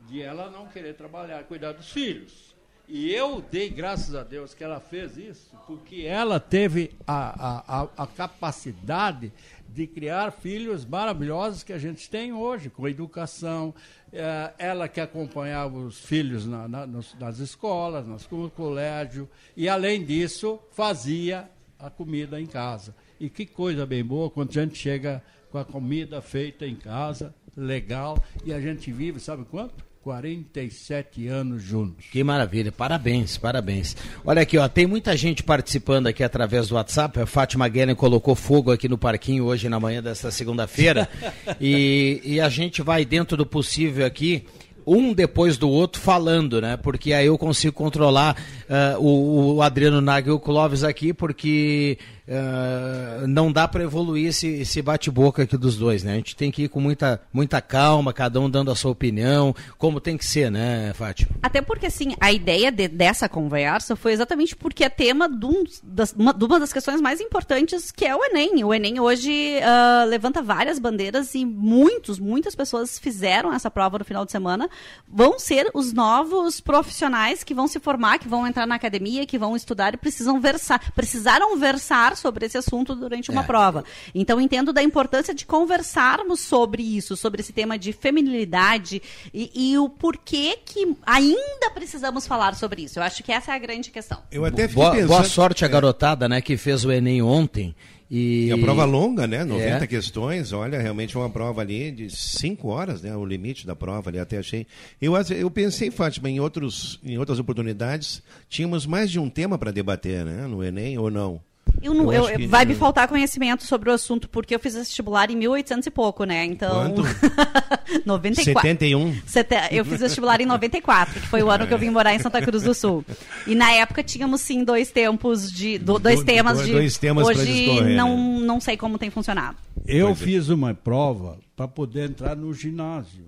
Speaker 9: de ela não querer trabalhar, cuidar dos filhos. E eu dei graças a Deus que ela fez isso, porque ela teve a, a, a, a capacidade de criar filhos maravilhosos que a gente tem hoje, com educação. Eh, ela que acompanhava os filhos na- na- nas escolas, nas, no colégio, e além disso, fazia a comida em casa. E que coisa bem boa quando a gente chega com a comida feita em casa, legal, e a gente vive, sabe quanto? 47 anos juntos.
Speaker 4: Que maravilha, parabéns, parabéns. Olha aqui, ó, tem muita gente participando aqui através do WhatsApp. A Fátima Guellen colocou fogo aqui no parquinho hoje na manhã desta segunda-feira. e, e a gente vai dentro do possível aqui. Um depois do outro falando, né? Porque aí eu consigo controlar ah, o, o Adriano Nagel e o Clóvis aqui, porque ah, não dá para evoluir esse, esse bate-boca aqui dos dois, né? A gente tem que ir com muita, muita calma, cada um dando a sua opinião, como tem que ser, né, Fátima?
Speaker 6: Até porque, assim, a ideia de- dessa conversa foi exatamente porque é tema de, um das, uma, de uma das questões mais importantes, que é o Enem. O Enem hoje ah, levanta várias bandeiras e muitos, muitas pessoas fizeram essa prova no final de semana. Vão ser os novos profissionais que vão se formar, que vão entrar na academia, que vão estudar e precisam versar, precisaram versar falar sobre esse assunto durante uma prova. Então entendo da importância de conversarmos sobre isso, sobre esse tema de feminilidade e, e o porquê que ainda precisamos falar sobre isso. Eu acho que essa é a grande questão.
Speaker 10: Eu até fiquei
Speaker 4: Boa,
Speaker 10: pensando...
Speaker 4: boa sorte a garotada, né, que fez o Enem ontem. E,
Speaker 10: E a prova longa, né? 90
Speaker 4: É.
Speaker 10: questões, olha, realmente é uma prova ali de 5 horas, né? O limite da prova ali, até achei. Eu, eu pensei, Fátima, em, outros, em outras oportunidades, tínhamos mais de um tema para debater, né? No Enem ou não?
Speaker 6: Eu não,
Speaker 10: Eu
Speaker 6: eu-
Speaker 10: que-
Speaker 6: vai me faltar conhecimento sobre o assunto, porque eu fiz vestibular em 1800 e pouco, né? Então.
Speaker 10: Quanto?
Speaker 6: 94.
Speaker 10: 71.
Speaker 6: Sete- Eu fiz vestibular em 94, que foi o ano que eu vim morar em Santa Cruz do Sul. E na época tínhamos sim dois tempos de. do- dois
Speaker 10: Do-
Speaker 6: temas
Speaker 10: do-
Speaker 6: de.
Speaker 10: dois temas
Speaker 6: hoje
Speaker 10: discorrer,
Speaker 6: não, não sei como tem funcionado.
Speaker 9: Eu
Speaker 10: Pois é.
Speaker 9: fiz uma prova para poder entrar no ginásio.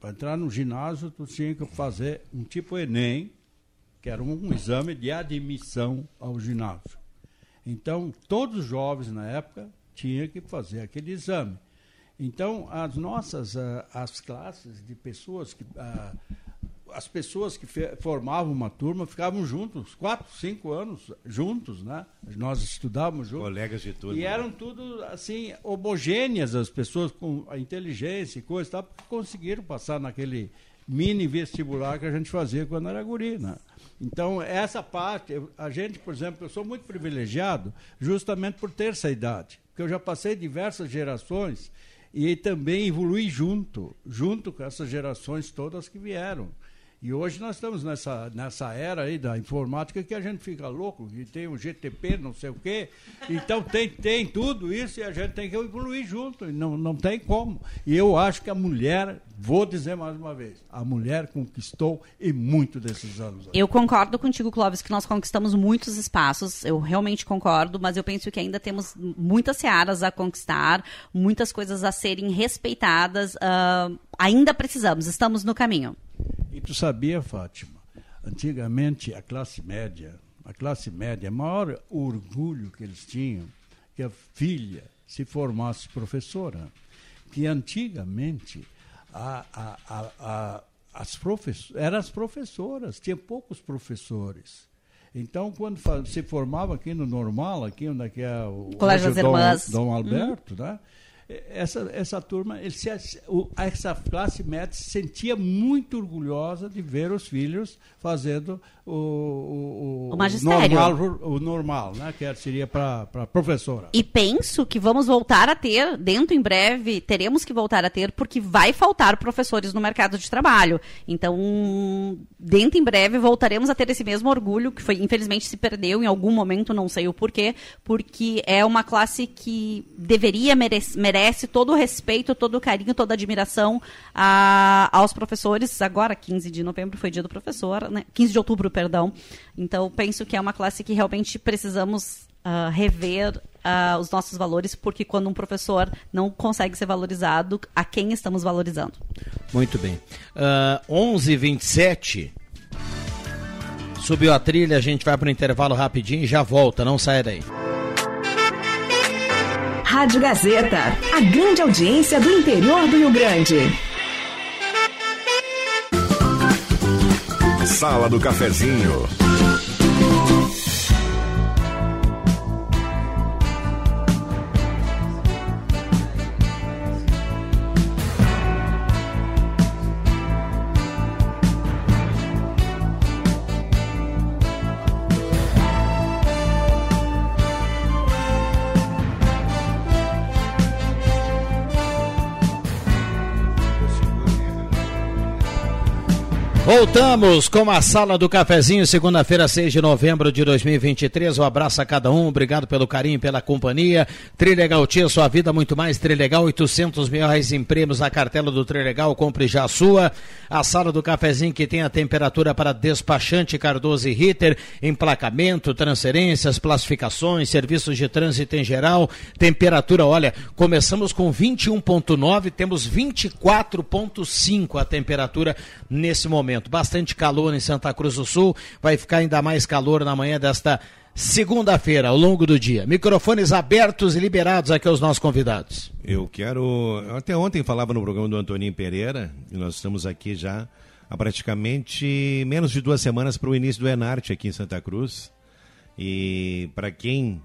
Speaker 9: Para entrar no ginásio, tu tinha que fazer um tipo Enem, que era um exame de admissão ao ginásio. Então, todos os jovens na época tinham que fazer aquele exame. Então, as nossas ah, as classes de pessoas que ah, as pessoas que formavam uma turma ficavam juntos, quatro, cinco anos juntos, né? Nós estudávamos juntos.
Speaker 10: Colegas de turma.
Speaker 9: E eram tudo assim homogêneas as pessoas com a inteligência e coisa e tal, porque conseguiram passar naquele mini vestibular que a gente fazia quando era guri, né? Então, essa parte, a gente, por exemplo, eu sou muito privilegiado justamente por ter essa idade, porque eu já passei diversas gerações e também evolui junto, junto com essas gerações todas que vieram. E hoje nós estamos nessa, nessa era aí da informática que a gente fica louco, que tem o GTP, não sei o quê. Então tem, tem tudo isso e a gente tem que evoluir junto, não, não tem como. E eu acho que a mulher, vou dizer mais uma vez, a mulher conquistou e muito desses anos.
Speaker 6: Eu concordo contigo, Clóvis, que nós conquistamos muitos espaços. Eu realmente concordo, mas eu penso que ainda temos muitas searas a conquistar, muitas coisas a serem respeitadas. ah, ainda precisamos, estamos no caminho.
Speaker 9: E tu sabia, Fátima, antigamente a classe média, a classe média, o maior orgulho que eles tinham que a filha se formasse professora. Que antigamente a, a, a, a, as profess eram as professoras, tinha poucos professores. Então, quando fa- se formava aqui no normal, aqui onde é é o
Speaker 6: Colégio
Speaker 9: Dom. Dom Alberto, né? Essa, essa turma, ele se, essa classe média se sentia muito orgulhosa de ver os filhos fazendo o, o,
Speaker 6: O magistério.
Speaker 9: normal, o normal, né? Que seria para professora.
Speaker 6: E penso que vamos voltar a ter, dentro em breve, teremos que voltar a ter, porque vai faltar professores no mercado de trabalho. Então, dentro em breve, voltaremos a ter esse mesmo orgulho, que foi, infelizmente, se perdeu em algum momento, não sei o porquê, porque é uma classe que deveria, merece, merece todo o respeito, todo o carinho, toda a admiração a- aos professores. Agora, 15 de novembro foi dia do professor, né? 15 de outubro, perdão. Então, penso que é uma classe que realmente precisamos ah, rever ah, os nossos valores, porque quando um professor não consegue ser valorizado, a quem estamos valorizando?
Speaker 4: Muito bem. Ah, 11h27. Subiu a trilha, a gente vai para o intervalo rapidinho e já volta, não saia daí.
Speaker 11: Rádio Gazeta, a grande audiência do interior do Rio Grande.
Speaker 3: Sala do Cafezinho.
Speaker 4: Voltamos com a sala do cafezinho, segunda-feira, 6 de novembro de 2023. Um abraço a cada um, obrigado pelo carinho, pela companhia. Trilegal Tia, sua vida muito mais. Trilegal, 800 mil reais em prêmios na cartela do Trilegal, compre já a sua. A sala do cafezinho que tem a temperatura para despachante Cardoso e Ritter, emplacamento, transferências, classificações, serviços de trânsito em geral. Temperatura, olha, começamos com 21,9, temos 24,5 a temperatura nesse momento. Bastante calor em Santa Cruz do Sul, vai ficar ainda mais calor na manhã desta segunda-feira, ao longo do dia. Microfones abertos e liberados aqui aos nossos convidados.
Speaker 10: Eu quero. eu Até ontem falava no programa do Antoninho Pereira, e nós estamos aqui já há praticamente menos de duas semanas para o início do Enarte aqui em Santa Cruz. E para quem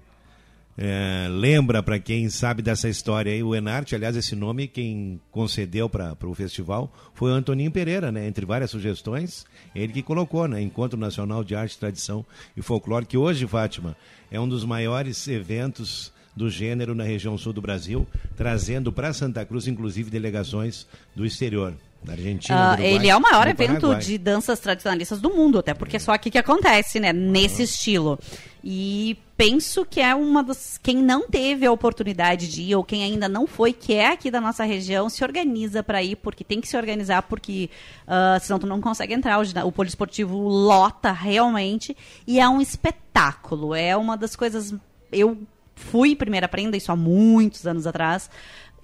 Speaker 10: é, lembra para quem sabe dessa história aí, o Enarte, aliás, esse nome quem concedeu para o festival foi o Antoninho Pereira, né? Entre várias sugestões, ele que colocou, né? Encontro Nacional de Arte, Tradição e Folclore, que hoje, Fátima, é um dos maiores eventos do gênero na região sul do Brasil, trazendo para Santa Cruz, inclusive, delegações do exterior. Da Argentina,
Speaker 6: Ah,
Speaker 10: do Uruguai,
Speaker 6: ele é o maior evento
Speaker 10: Paraguai.
Speaker 6: de danças tradicionalistas do mundo, até porque é só aqui que acontece, né? Nesse estilo. E penso que é uma das. Quem não teve a oportunidade de ir, ou quem ainda não foi, que é aqui da nossa região, se organiza para ir, porque tem que se organizar, porque ah, senão tu não consegue entrar. O, o poliesportivo lota realmente. E é um espetáculo. É uma das coisas. Eu fui primeira prenda, isso há muitos anos atrás.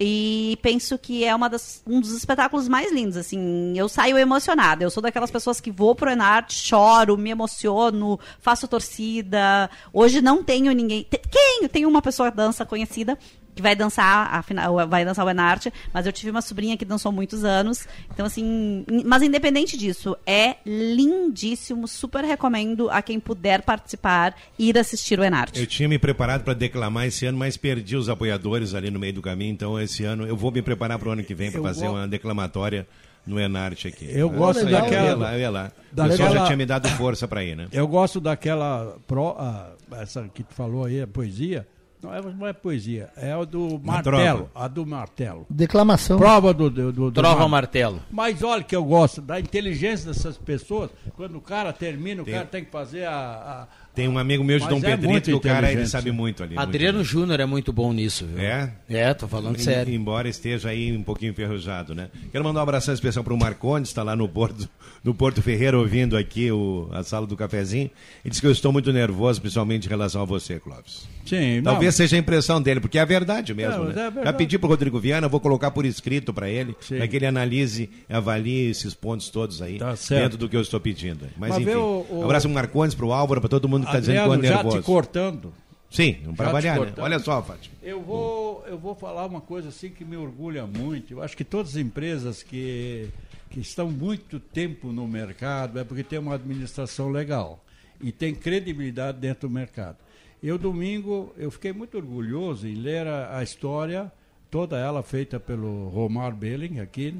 Speaker 6: E penso que é das, um dos espetáculos mais lindos, assim. Eu saio emocionada. Eu sou daquelas pessoas que vou pro Enart, choro, me emociono, faço torcida. Hoje não tenho ninguém. Quem? Tem uma pessoa dança conhecida que vai dançar, afinal, vai dançar o Enart, mas eu tive uma sobrinha que dançou muitos anos. Então, assim, mas independente disso, é lindíssimo, super recomendo a quem puder participar ir assistir o Enart.
Speaker 10: Eu tinha me preparado para declamar esse ano, mas perdi os apoiadores ali no meio do caminho. Então, esse ano eu vou me preparar para o ano que vem para fazer
Speaker 9: go-
Speaker 10: uma declamatória no Enarte aqui.
Speaker 9: Eu
Speaker 10: Ah,
Speaker 9: gosto
Speaker 10: legal,
Speaker 9: daquela-
Speaker 10: Eu ia lá, eu ia lá. O
Speaker 9: daquela-
Speaker 10: pessoal já tinha me dado força para ir, né?
Speaker 9: Eu gosto daquela. Pro, ah, essa que tu falou aí, a poesia. Não é, não é poesia, é a do martelo. A do martelo.
Speaker 7: Declamação.
Speaker 9: Prova do. do, do, do
Speaker 4: Trova o martelo.
Speaker 9: Mas olha que eu gosto da inteligência dessas pessoas. Quando o cara termina, o
Speaker 10: Tem-
Speaker 9: cara tem que fazer a. a-
Speaker 10: Tem um amigo meu de
Speaker 9: Mas
Speaker 10: Dom
Speaker 9: é
Speaker 10: Pedrito que o cara ele sabe muito ali.
Speaker 4: Adriano Júnior é muito bom nisso, viu?
Speaker 10: É?
Speaker 4: É, tô falando
Speaker 10: Em-
Speaker 4: sério.
Speaker 10: Embora esteja aí um pouquinho enferrujado, né? Quero mandar um abração especial para o Marcondes, está lá no Porto, no Porto Ferreira ouvindo aqui o, a sala do cafezinho. Ele disse que eu estou muito nervoso, principalmente em relação a você, Clóvis.
Speaker 9: Sim, não.
Speaker 10: Talvez seja a impressão dele, porque é a verdade mesmo.
Speaker 9: Não, mas
Speaker 10: né?
Speaker 9: é verdade.
Speaker 10: Já pedi para o Rodrigo Viana, vou colocar por escrito para ele, para que ele analise e avalie esses pontos todos aí,
Speaker 9: Tá certo.
Speaker 10: dentro do que eu estou pedindo. Mas,
Speaker 9: Mas
Speaker 10: enfim,
Speaker 9: o- o-
Speaker 10: um abraço para o Marcondes, para o Álvaro, para todo mundo que está dizendo que eu
Speaker 9: Adriano,
Speaker 10: ando
Speaker 9: já
Speaker 10: nervoso.
Speaker 9: te cortando.
Speaker 10: Sim, para
Speaker 9: te
Speaker 10: variar, né? Olha só, Fátima.
Speaker 9: Eu vou, eu vou falar uma coisa assim que me orgulha muito. Eu acho que todas as empresas que, que estão muito tempo no mercado é porque tem uma administração legal e tem credibilidade dentro do mercado. Eu, domingo, eu fiquei muito orgulhoso em ler a, a história, toda ela feita pelo Romar Belling aqui,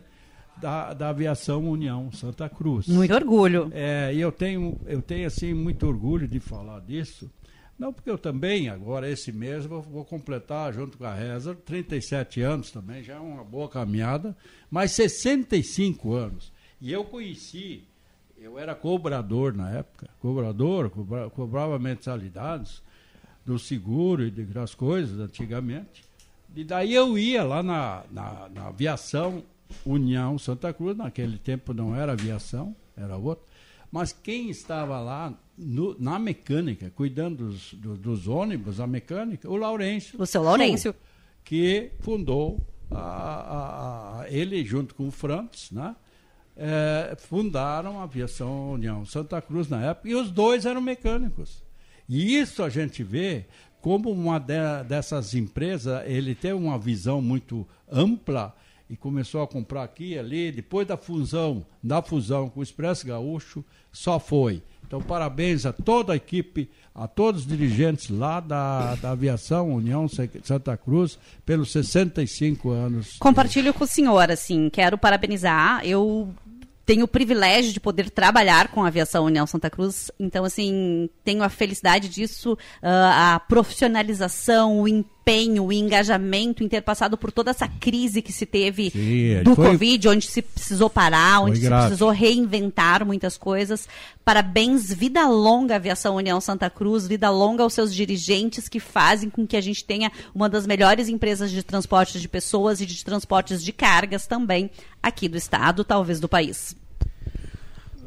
Speaker 9: da, da Aviação União Santa Cruz.
Speaker 6: Muito orgulho.
Speaker 9: É, e eu tenho, eu tenho assim muito orgulho de falar disso. Não, porque eu também, agora, esse mês, vou, vou completar, junto com a Reza, 37 anos também, já é uma boa caminhada, mas 65 anos. E eu conheci, eu era cobrador na época, cobrador, cobra- cobrava mensalidades do seguro e de- das coisas antigamente. E daí eu ia lá na, na, na aviação União Santa Cruz, naquele tempo não era aviação, era outro. Mas quem estava lá no- na mecânica, cuidando dos, do- dos ônibus, a mecânica, o Laurêncio.
Speaker 6: O seu Laurêncio.
Speaker 9: Que fundou, a, a- a- ele junto com o Francis, né? eh, fundaram a Aviação União Santa Cruz na época, e os dois eram mecânicos. E isso a gente vê como uma de- dessas empresas, ele tem uma visão muito ampla e começou a comprar aqui e ali, depois da fusão, da fusão com o Expresso Gaúcho, só foi. Então, parabéns a toda a equipe, a todos os dirigentes lá da, da Aviação União Santa Cruz, pelos 65 anos.
Speaker 6: Compartilho com o senhor, assim, quero parabenizar. Eu tenho o privilégio de poder trabalhar com a Aviação União Santa Cruz, então, assim, tenho a felicidade disso, ah, a profissionalização, o empenho, o engajamento em ter passado por toda essa crise que se teve
Speaker 9: Sim,
Speaker 6: do
Speaker 9: foi-
Speaker 6: Covid, onde se precisou parar, onde se precisou reinventar muitas coisas. Parabéns, vida longa Aviação União Santa Cruz, vida longa aos seus dirigentes que fazem com que a gente tenha uma das melhores empresas de transportes de pessoas e de transportes de cargas também aqui do estado, talvez do país.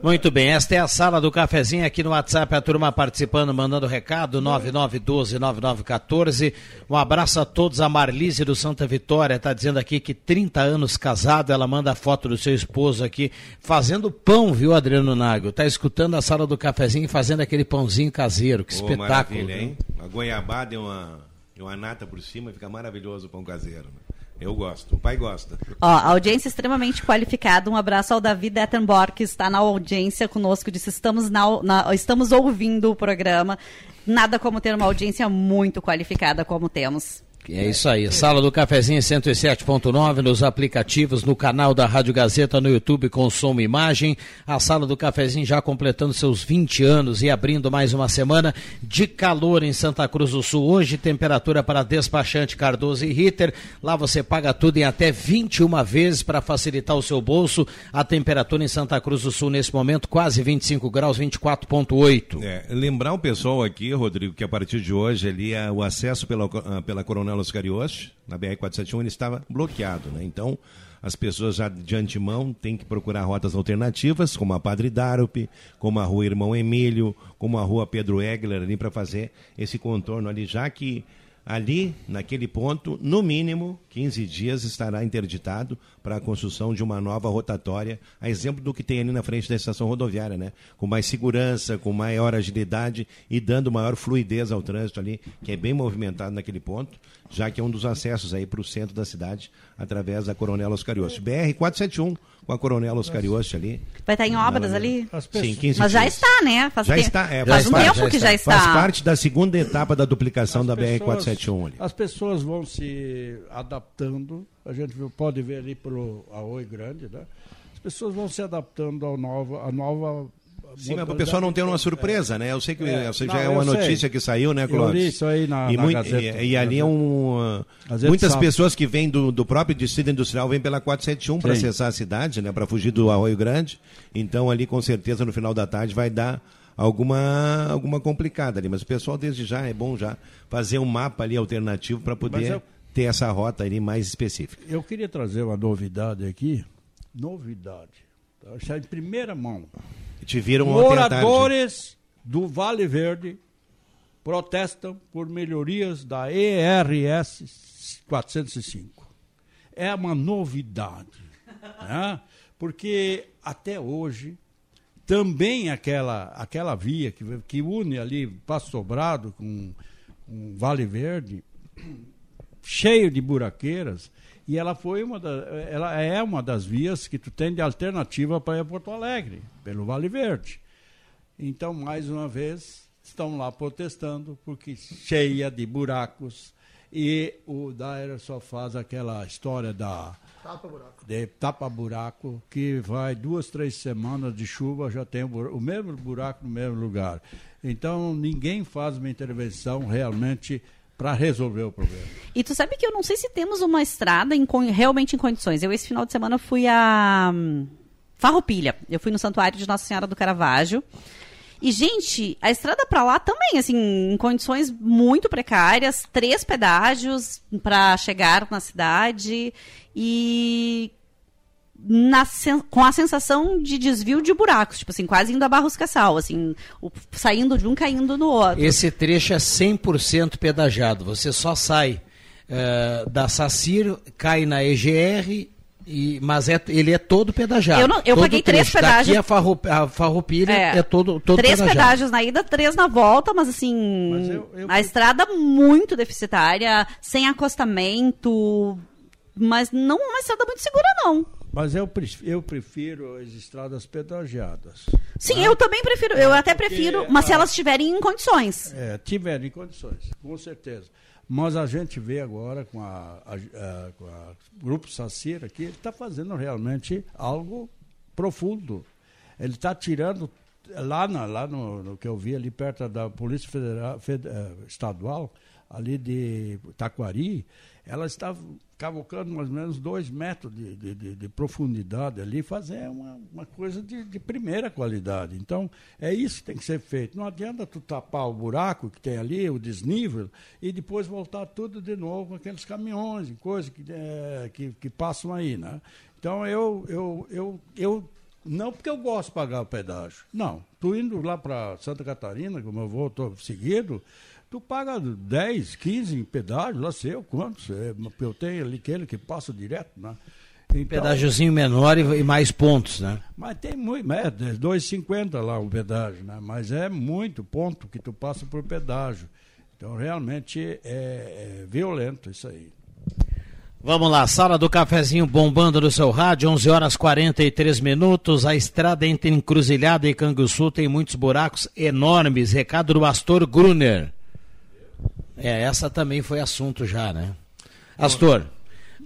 Speaker 4: Muito bem, esta é a sala do cafezinho aqui no WhatsApp, a turma participando, mandando recado, 9912-9914. Um abraço a todos, a Marlise do Santa Vitória está dizendo aqui que 30 anos casado, ela manda a foto do seu esposo aqui, fazendo pão, viu, Adriano Nago? Tá escutando a sala do cafezinho e fazendo aquele pãozinho caseiro, que
Speaker 10: Ô,
Speaker 4: espetáculo.
Speaker 10: maravilha, hein? A goiabada e uma, e uma nata por cima, fica maravilhoso o pão caseiro. né? Eu gosto, o pai gosta.
Speaker 6: Ó, audiência extremamente qualificada. Um abraço ao Davi Dettenborg, que está na audiência conosco. Disse: estamos, na, na, estamos ouvindo o programa. Nada como ter uma audiência muito qualificada como temos.
Speaker 4: É isso aí. Sala do Cafezinho 107.9 nos aplicativos, no canal da Rádio Gazeta no YouTube com som e imagem. A Sala do Cafezinho já completando seus 20 anos e abrindo mais uma semana de calor em Santa Cruz do Sul. Hoje, temperatura para despachante Cardoso e Ritter. Lá você paga tudo em até 21 vezes para facilitar o seu bolso. A temperatura em Santa Cruz do Sul nesse momento quase 25 graus, 24.8.
Speaker 10: É, lembrar o pessoal aqui, Rodrigo, que a partir de hoje ali é o acesso pela, pela Coronel Los Carioche, na BR-471, ele estava bloqueado, né? Então, as pessoas já de antemão têm que procurar rotas alternativas, como a Padre Darupe, como a Rua Irmão Emílio, como a Rua Pedro Egler, ali para fazer esse contorno ali, já que ali, naquele ponto, no mínimo 15 dias estará interditado para a construção de uma nova rotatória, a exemplo do que tem ali na frente da estação rodoviária, né? Com mais segurança, com maior agilidade e dando maior fluidez ao trânsito ali, que é bem movimentado naquele ponto, já que é um dos acessos aí para o centro da cidade através da Coronel Oscarioste. BR 471 com a Coronel Oscarioste ali.
Speaker 6: Vai estar em obras ali?
Speaker 10: Sim, 15
Speaker 6: Mas já está, né? Faz
Speaker 10: já
Speaker 6: te-
Speaker 10: está, é,
Speaker 6: faz um
Speaker 10: parte-
Speaker 6: tempo que já está.
Speaker 10: Faz parte da segunda etapa da duplicação da
Speaker 9: pessoas-
Speaker 10: BR-471 ali.
Speaker 9: As pessoas vão se adaptando. A gente pode ver ali pelo Arroio Grande, né? As pessoas vão se adaptando ao nova, à nova.
Speaker 10: Sim, mas para o pessoal não ter uma surpresa, né? Eu sei que
Speaker 9: É,
Speaker 10: essa já é
Speaker 9: eu
Speaker 10: uma
Speaker 9: sei.
Speaker 10: notícia que saiu, né,
Speaker 9: Eu
Speaker 10: Clóvis?
Speaker 9: li isso aí na-
Speaker 10: e,
Speaker 9: na Gazeta.
Speaker 10: e, e ali é um.
Speaker 9: Gazeta
Speaker 10: muitas pessoas que vêm do, do próprio distrito industrial vêm pela 471 para acessar a cidade, né? Para fugir do Arroio Grande. Então ali com certeza no final da tarde vai dar alguma alguma complicada ali, mas o pessoal desde já é bom já fazer um mapa ali alternativo para poder
Speaker 9: eu-
Speaker 10: ter essa rota ali mais específica.
Speaker 9: Eu queria trazer uma novidade aqui. Novidade. Tá? Está em primeira mão.
Speaker 10: Te viram.
Speaker 9: Moradores do Vale Verde protestam por melhorias da ERS 405. É uma novidade. né? Porque até hoje, também aquela, aquela via que, que une ali Passo Sobrado com, com Vale Verde, cheio de buraqueiras, e ela foi uma da, ela é uma das vias que tu tem de alternativa para ir a Porto Alegre, pelo Vale Verde. Então, mais uma vez, estão lá protestando porque cheia de buracos e o Daira só faz aquela história da
Speaker 7: Tapa-buraco.
Speaker 9: de tapa-buraco que vai duas, três semanas de chuva, já tem o, o mesmo buraco no mesmo lugar. Então, ninguém faz uma intervenção realmente para resolver o problema.
Speaker 6: E tu sabe que eu não sei se temos uma estrada em realmente em condições. Eu, esse final de semana, fui a hum, Farroupilha. Eu fui no Santuário de Nossa Senhora do Caravaggio. E, gente, a estrada para lá também, assim, em condições muito precárias. Três pedágios para chegar na cidade. E na sen- com a sensação de desvio de buracos, tipo assim, quase indo a Barros Cassal, assim, o- saindo de um, caindo no outro.
Speaker 4: Esse trecho é 100% pedajado. Você só sai eh, da Sacir, cai na EGR, e, mas é, ele é todo pedajado.
Speaker 6: Eu não- eu
Speaker 4: Todo
Speaker 6: paguei três
Speaker 4: trecho. Daqui
Speaker 6: pedágios.
Speaker 4: a, Farro, a Farroupilha é, todo, todo
Speaker 6: três
Speaker 4: pedajado.
Speaker 6: pedágios na ida, três na volta, mas assim,
Speaker 9: Mas eu- eu-
Speaker 6: a estrada muito deficitária, sem acostamento, mas não uma estrada muito segura não.
Speaker 9: Mas eu, pref- eu prefiro as estradas pedagiadas.
Speaker 6: Sim, eu também prefiro, eu até
Speaker 9: Porque
Speaker 6: prefiro, mas se
Speaker 9: a-
Speaker 6: elas estiverem em condições.
Speaker 9: É, tiverem condições, com certeza. Mas a gente vê agora com a, a, a- com a Grupo Sacira que ele está fazendo realmente algo profundo. Ele está tirando, lá, na, lá no, no que eu vi ali perto da Polícia Federal, Fed- eh, Estadual, ali de Taquari, ela está cavocando mais ou menos dois metros de, de, de- de profundidade ali, fazer uma, uma coisa de, de primeira qualidade. Então, é isso que tem que ser feito. Não adianta tu tapar o buraco que tem ali, o desnível, e depois voltar tudo de novo com aqueles caminhões coisas que, eh, que, que passam aí, né? Então, eu, eu, eu, eu não porque eu gosto de pagar o pedágio. Não. Tu indo lá para Santa Catarina, como eu vou, estou seguido, tu paga 10, 15 em pedágio, lá sei eu quantos. É, eu tenho ali aquele que passa direto, né? Então,
Speaker 4: Pedágiozinho menor e, e mais pontos, né?
Speaker 9: Mas tem muito, é, 2,50 lá o pedágio, né? Mas é muito ponto que tu passa por pedágio. Então realmente é, é violento isso aí.
Speaker 4: Vamos lá, sala do cafezinho bombando no seu rádio, 11 horas 43 minutos. A estrada entre Encruzilhada e Canguçu tem muitos buracos enormes. Recado do Astor Gruner. É, essa também foi assunto já, né? Astor,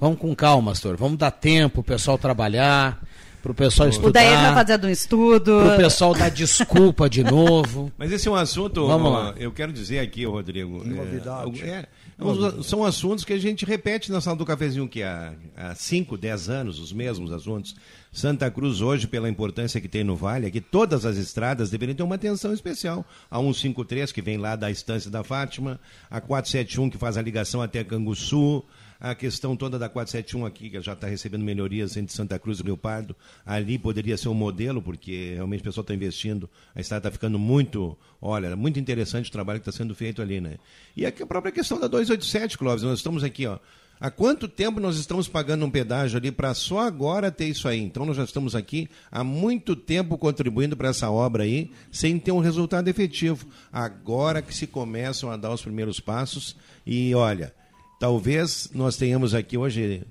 Speaker 4: vamos com calma, Astor. Vamos dar tempo o pessoal trabalhar, pro pessoal estudar.
Speaker 6: O Daí vai fazer um estudo.
Speaker 4: Pro pessoal dar desculpa de novo.
Speaker 10: Mas esse é um assunto,
Speaker 4: Vamos
Speaker 10: ó,
Speaker 4: lá.
Speaker 10: eu quero dizer aqui, Rodrigo.
Speaker 9: Novidade.
Speaker 10: É, é, uns- são assuntos que a gente repete na sala do cafezinho que há 5, 10 anos, os mesmos assuntos. Santa Cruz hoje, pela importância que tem no Vale, é que todas as estradas deveriam ter uma atenção especial. A 153, que vem lá da Estância da Fátima, a 471, que faz a ligação até Canguçu, a questão toda da 471 aqui, que já está recebendo melhorias entre Santa Cruz e Rio Pardo, ali poderia ser um modelo, porque realmente o pessoal está investindo, a estrada está ficando muito, olha, muito interessante o trabalho que está sendo feito ali, né? E a própria questão da 287, Clóvis, nós estamos aqui, ó, Há quanto tempo nós estamos pagando um pedágio ali para só agora ter isso aí? Então nós já estamos aqui há muito tempo contribuindo para essa obra aí, sem ter um resultado efetivo. Agora que se começam a dar os primeiros passos e olha, talvez nós tenhamos aqui hoje,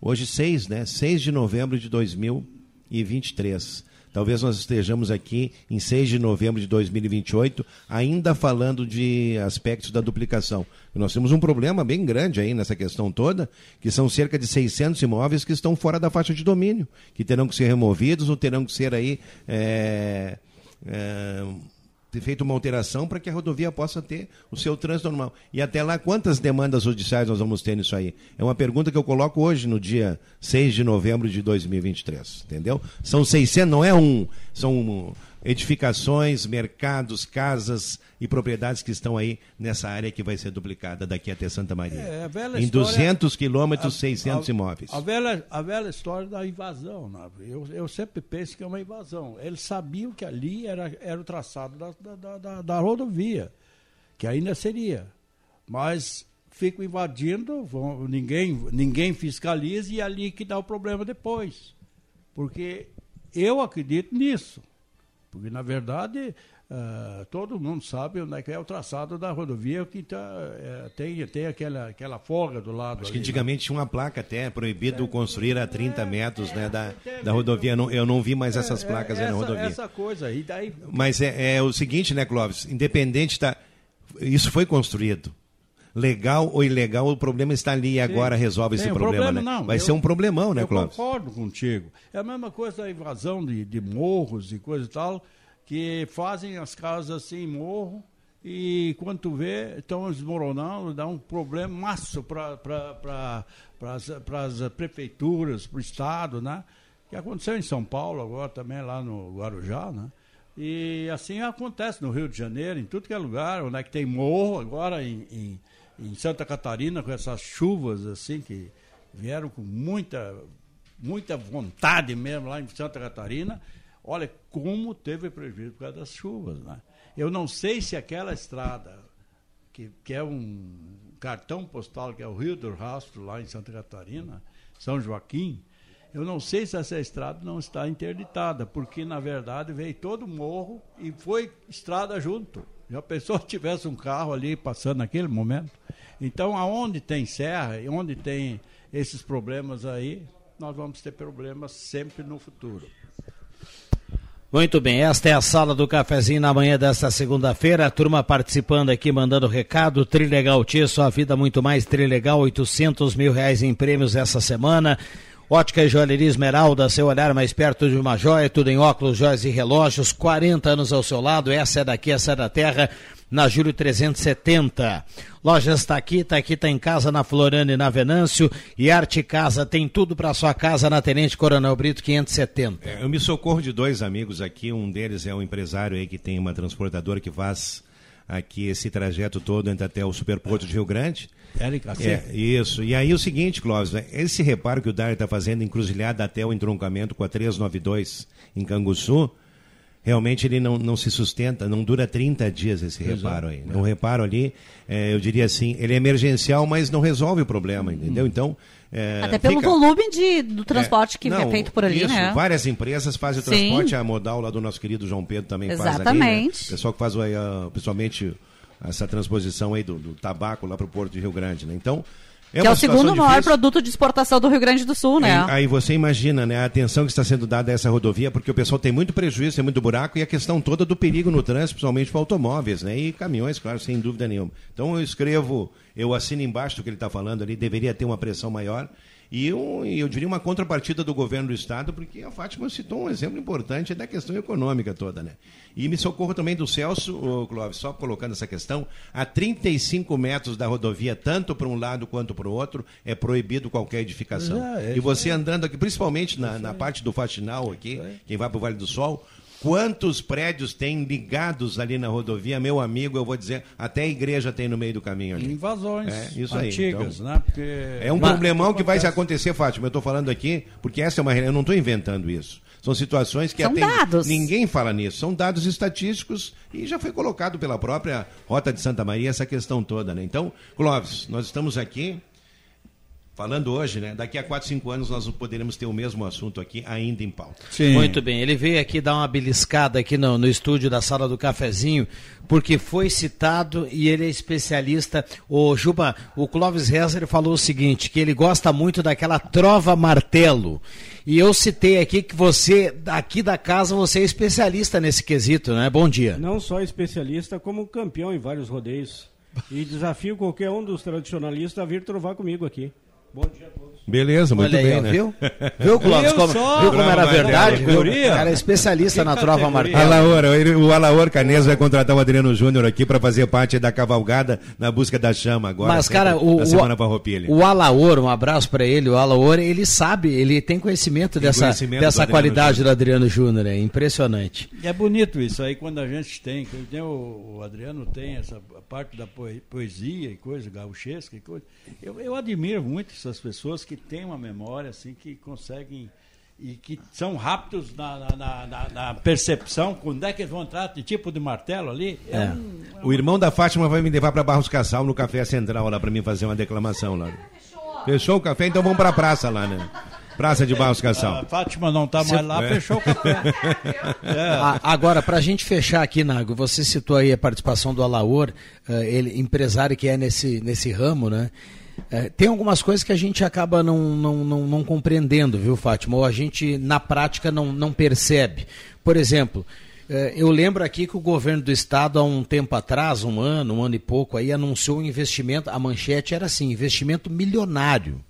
Speaker 10: hoje 6, né? 6 de novembro de 2023. Talvez nós estejamos aqui em 6 de novembro de 2028, ainda falando de aspectos da duplicação. Nós temos um problema bem grande aí nessa questão toda, que são cerca de 600 imóveis que estão fora da faixa de domínio, que terão que ser removidos ou terão que ser aí é, é, ter feito uma alteração para que a rodovia possa ter o seu trânsito normal. E até lá, quantas demandas judiciais nós vamos ter nisso aí? É uma pergunta que eu coloco hoje, no dia 6 de novembro de 2023, entendeu? São 600, não é um, são edificações, mercados, casas e propriedades que estão aí nessa área que vai ser duplicada daqui até Santa Maria.
Speaker 9: É, a velha
Speaker 10: em
Speaker 9: história-
Speaker 10: 200 quilômetros,
Speaker 9: a-
Speaker 10: 600
Speaker 9: a-
Speaker 10: imóveis.
Speaker 9: A velha, a velha história da invasão. né? Eu, eu sempre penso que é uma invasão. Eles sabiam que ali era, era o traçado da, da, da- da, da rodovia, que ainda seria. Mas ficam invadindo, vão- ninguém, ninguém fiscaliza e é ali que dá o problema depois. Porque eu acredito nisso. Porque, na verdade, ah, todo mundo sabe onde é que é o traçado da rodovia, que tá, eh, tem, tem aquela, aquela folga do lado.
Speaker 10: Acho que
Speaker 9: ali, né?
Speaker 10: antigamente tinha uma placa até proibido construir a 30 metros né, da, da rodovia. Não- eu não vi mais essas placas na rodovia.
Speaker 9: essa coisa aí, daí
Speaker 10: Mas é, é o seguinte, né, Clóvis? Independente da. Isso foi construído. Legal ou ilegal, o problema está ali e agora resolve
Speaker 9: Tem
Speaker 10: esse
Speaker 9: um
Speaker 10: problema, né?
Speaker 9: não.
Speaker 10: Vai
Speaker 9: Eu-
Speaker 10: ser um problemão, né,
Speaker 9: eu
Speaker 10: Clóvis?
Speaker 9: concordo contigo. É a mesma coisa da invasão de, de morros e coisa e tal, que fazem as casas assim, morro, e quando tu vê, estão desmoronando, dá um problema maço para pra, as prefeituras, para o Estado, né? Que aconteceu em São Paulo agora também, lá no Guarujá, né? E assim acontece no Rio de Janeiro, em tudo que é lugar, onde é que tem morro, agora em, em, em Santa Catarina, com essas chuvas assim que vieram com muita, muita vontade mesmo lá em Santa Catarina. Olha como teve prejuízo por causa das chuvas. Né? Eu não sei se aquela estrada, que, que é um cartão postal, que é o Rio do Rastro, lá em Santa Catarina, São Joaquim, eu não sei se essa estrada não está interditada, porque na verdade veio todo o morro e foi estrada junto. Já pensou se tivesse um carro ali passando naquele momento? Então, aonde tem serra e onde tem esses problemas aí, nós vamos ter problemas sempre no futuro.
Speaker 4: Muito bem, esta é a sala do cafezinho na manhã desta segunda-feira. A turma participando aqui, mandando recado. Trilegal Tia, sua vida muito mais. Trilegal, 800 mil reais em prêmios essa semana. Ótica e Joalheria Esmeralda, seu olhar mais perto de uma joia, tudo em óculos, joias e relógios, 40 anos ao seu lado, essa é daqui, essa é da terra, na Júlio 370. Lojas está aqui, está aqui, está em casa, na Floriana e na Venâncio, e Arte Casa, tem tudo para sua casa na Tenente Coronel Brito 570.
Speaker 10: É, eu me socorro de dois amigos aqui. Um deles é um empresário aí que tem uma transportadora que faz aqui esse trajeto todo até o Superporto de Rio Grande. É, isso. E aí o seguinte, Clóvis, né, esse reparo que o Dário está fazendo, encruzilhada até o entroncamento com a 392 em Canguçu, realmente ele não, não se sustenta, não dura 30 dias esse
Speaker 9: Exato.
Speaker 10: reparo aí. né? Um reparo ali, é, eu diria assim, ele é emergencial, mas não resolve o problema, entendeu? Então. É,
Speaker 6: Até pelo
Speaker 10: fica-
Speaker 6: volume de, do transporte que
Speaker 10: não,
Speaker 6: é feito por ali,
Speaker 10: isso,
Speaker 6: né?
Speaker 10: Várias empresas fazem o
Speaker 6: Sim.
Speaker 10: transporte, a modal lá do nosso querido João Pedro também faz ali. Né?
Speaker 6: Exatamente.
Speaker 10: O pessoal que faz ah, pessoalmente essa transposição aí do, do tabaco lá para o Porto de Rio Grande. Né? Então, É
Speaker 6: que é o segundo maior
Speaker 10: difícil.
Speaker 6: produto de exportação do Rio Grande do Sul, né?
Speaker 10: Aí, aí você imagina, né, a atenção que está sendo dada a essa rodovia, porque o pessoal tem muito prejuízo, tem muito buraco, e a questão toda do perigo no trânsito, principalmente para automóveis, né, e caminhões, claro, sem dúvida nenhuma. Então eu escrevo, eu assino embaixo do que ele está falando ali, deveria ter uma pressão maior, e um, eu diria uma contrapartida do governo do Estado, porque a Fátima citou um exemplo importante da questão econômica toda, né. E me socorro também do Celso, Clóvis, só colocando essa questão, a 35 metros da rodovia, tanto para um lado quanto para o outro, é proibido qualquer edificação.
Speaker 9: Já, é
Speaker 10: e você andando aqui, principalmente na, na parte do Faxinal aqui, quem vai para o Vale do Sol, quantos prédios tem ligados ali na rodovia, meu amigo, eu vou dizer, até a igreja tem no meio do caminho ali.
Speaker 9: Invasões
Speaker 10: É, isso aí,
Speaker 9: antigas,
Speaker 10: então.
Speaker 9: né? Porque
Speaker 10: É um
Speaker 9: Mas-
Speaker 10: problemão que vai acontecer, Fátima. Eu estou falando aqui, porque essa é uma. Eu não estou inventando isso. São situações que
Speaker 6: São
Speaker 10: até
Speaker 6: dados.
Speaker 10: ninguém fala nisso. São dados estatísticos e já foi colocado pela própria Rota de Santa Maria essa questão toda. Né? Então, Clóvis, nós estamos aqui falando hoje, né? Daqui a 4, 5 anos nós poderemos ter o mesmo assunto aqui ainda em pauta.
Speaker 4: Muito bem, ele veio aqui dar uma beliscada aqui no, no estúdio da sala do cafezinho, porque foi citado e ele é especialista. O Juba, o Clóvis Rezer falou o seguinte, que ele gosta muito daquela trova martelo. E eu citei aqui que você, aqui da casa, você é especialista nesse quesito, né? Bom dia.
Speaker 12: Não só especialista, como campeão em vários rodeios. E desafio qualquer um dos tradicionalistas a vir trovar comigo aqui. Bom dia a todos.
Speaker 10: Beleza, muito
Speaker 4: Olha aí,
Speaker 10: bem,
Speaker 4: ó,
Speaker 10: né?
Speaker 4: viu? Viu, Clóvis? Como,
Speaker 12: só-
Speaker 4: viu como era
Speaker 10: Trova
Speaker 4: verdade? Viu? O cara é especialista
Speaker 12: Que
Speaker 4: na trova martelo.
Speaker 10: Alaor, ele- o Alaor Canês vai contratar o Adriano Júnior aqui para fazer parte da cavalgada na busca da chama agora.
Speaker 4: Mas,
Speaker 10: sempre,
Speaker 4: cara, o,
Speaker 10: na
Speaker 4: o,
Speaker 10: Semana Farroupilha.
Speaker 4: o Alaor, um abraço pra ele, o Alaor, ele sabe, ele tem conhecimento dessa,
Speaker 10: conhecimento
Speaker 4: dessa
Speaker 10: do
Speaker 4: qualidade do Adriano Júnior, é impressionante.
Speaker 9: É bonito isso aí quando a gente tem. que tem o, o Adriano tem essa parte da poe- poesia e coisa, gauchesca e coisa. Eu, eu admiro muito essas pessoas que têm uma memória assim, que conseguem e que são rápidos na, na- na- na- na percepção, quando é que eles vão entrar, que tipo de martelo ali. É,
Speaker 4: É.
Speaker 9: um-
Speaker 10: O irmão da Fátima vai me levar para Barros Cassal no Café Central lá para mim fazer uma declamação lá. Fechou o café, então vamos para a praça lá, né? Praça de Barros
Speaker 9: a
Speaker 10: Cassal.
Speaker 9: Fátima não está mais lá,
Speaker 10: É.
Speaker 9: fechou o café. É.
Speaker 4: A- agora, pra gente fechar aqui, Nago, você citou aí a participação do Alaor, eh, ele empresário que é nesse, nesse ramo, né? Eh, tem algumas coisas que a gente acaba não, não, não, não compreendendo, viu, Fátima? Ou a gente, na prática, não, não percebe. Por exemplo, eh, eu lembro aqui que o governo do estado, há um tempo atrás, um ano, um ano e pouco, aí anunciou um investimento, a manchete era assim, investimento milionário.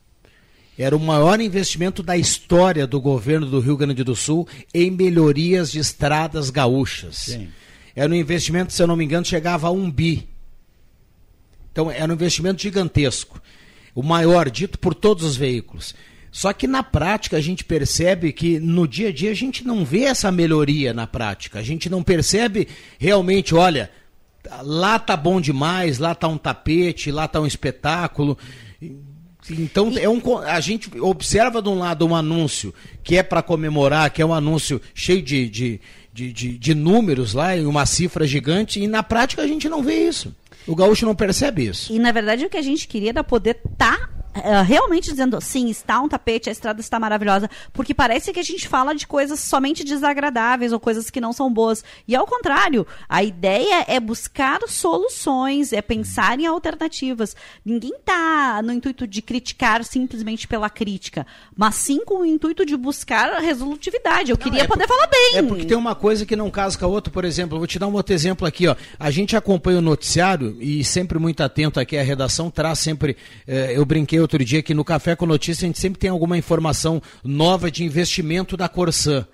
Speaker 4: Era o maior investimento da história do governo do Rio Grande do Sul em melhorias de estradas gaúchas.
Speaker 9: Sim.
Speaker 4: Era um investimento, se eu não me engano, chegava a um bi. Então, era um investimento gigantesco. O maior, dito por todos os veículos. Só que na prática a gente percebe que no dia a dia a gente não vê essa melhoria na prática. A gente não percebe realmente, olha, lá tá bom demais, lá tá um tapete, lá tá um espetáculo. Então é um, a gente observa de um lado um anúncio que é para comemorar, que é um anúncio cheio de, de, de, de- de números lá e uma cifra gigante, e na prática a gente não vê isso. O gaúcho não percebe isso.
Speaker 6: E na verdade o que a gente queria era poder estar realmente dizendo sim, está um tapete, a estrada está maravilhosa, porque parece que a gente fala de coisas somente desagradáveis ou coisas que não são boas. E ao contrário, a ideia é buscar soluções, é pensar em alternativas. Ninguém está no intuito de criticar simplesmente pela crítica, mas sim com o intuito de buscar resolutividade. Eu queria
Speaker 4: é
Speaker 6: poder
Speaker 4: por-
Speaker 6: falar bem.
Speaker 4: É porque tem uma coisa que não casa com a outra, por exemplo, vou te dar um outro exemplo aqui, ó. A gente acompanha o noticiário e sempre muito atento aqui, a redação traz sempre. eh, eu brinquei outro dia que no Café com Notícia a gente sempre tem alguma informação nova de investimento da Corsã.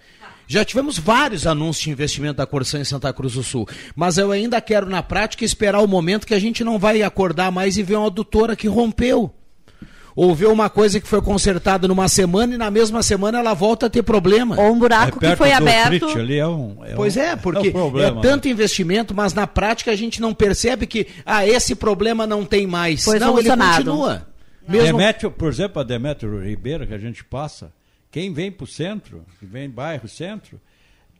Speaker 4: Já tivemos vários anúncios de investimento da Corsã em Santa Cruz do Sul, mas eu ainda quero na prática esperar o momento que a gente não vai acordar mais e ver uma adutora que rompeu. Ou ver uma coisa que foi consertada numa semana e na mesma semana ela volta a ter problema.
Speaker 6: Ou um buraco que
Speaker 9: perto
Speaker 6: foi aberto.
Speaker 9: Ali é um, é
Speaker 4: Pois
Speaker 9: um-
Speaker 4: é, porque
Speaker 9: um problema,
Speaker 4: é tanto investimento, mas na prática a gente não percebe que ah, esse problema não tem mais.
Speaker 6: Foi
Speaker 4: não, ele continua. Mesmo...
Speaker 9: Demétrio, por exemplo, a Demétrio Ribeiro que a gente passa, quem vem para o centro, que vem bairro centro,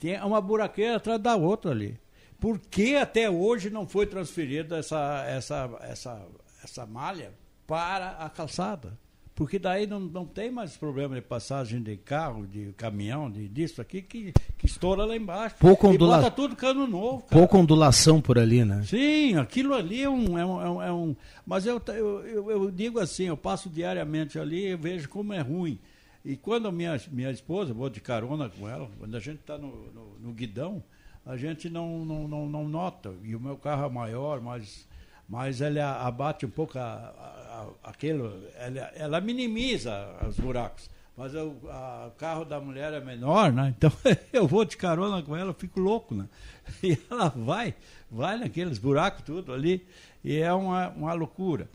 Speaker 9: tem uma buraqueira atrás da outra ali. Por que até hoje não foi transferida essa, essa, essa, essa malha para a calçada? Porque daí não, não tem mais problema de passagem de carro, de caminhão, de disso aqui, que, que estoura lá embaixo.
Speaker 4: Pouco
Speaker 9: e
Speaker 4: ondula-
Speaker 9: bota tudo cano novo, cara.
Speaker 4: Pouca ondulação por ali, né?
Speaker 9: Sim, aquilo ali é um. É um, é um, é mas eu, eu, eu, digo assim, eu passo diariamente ali e vejo como é ruim. E quando a minha, minha esposa, vou de carona com ela, quando a gente está no, no, no guidão, a gente não, não, não, não nota. E o meu carro é maior, mas, mas ela abate um pouco a- a- aquilo, ela, ela minimiza os buracos. Mas o a- o carro da mulher é menor, né? Então eu vou de carona com ela, eu fico louco, né? E ela vai, vai naqueles buracos tudo ali, e é uma, uma loucura.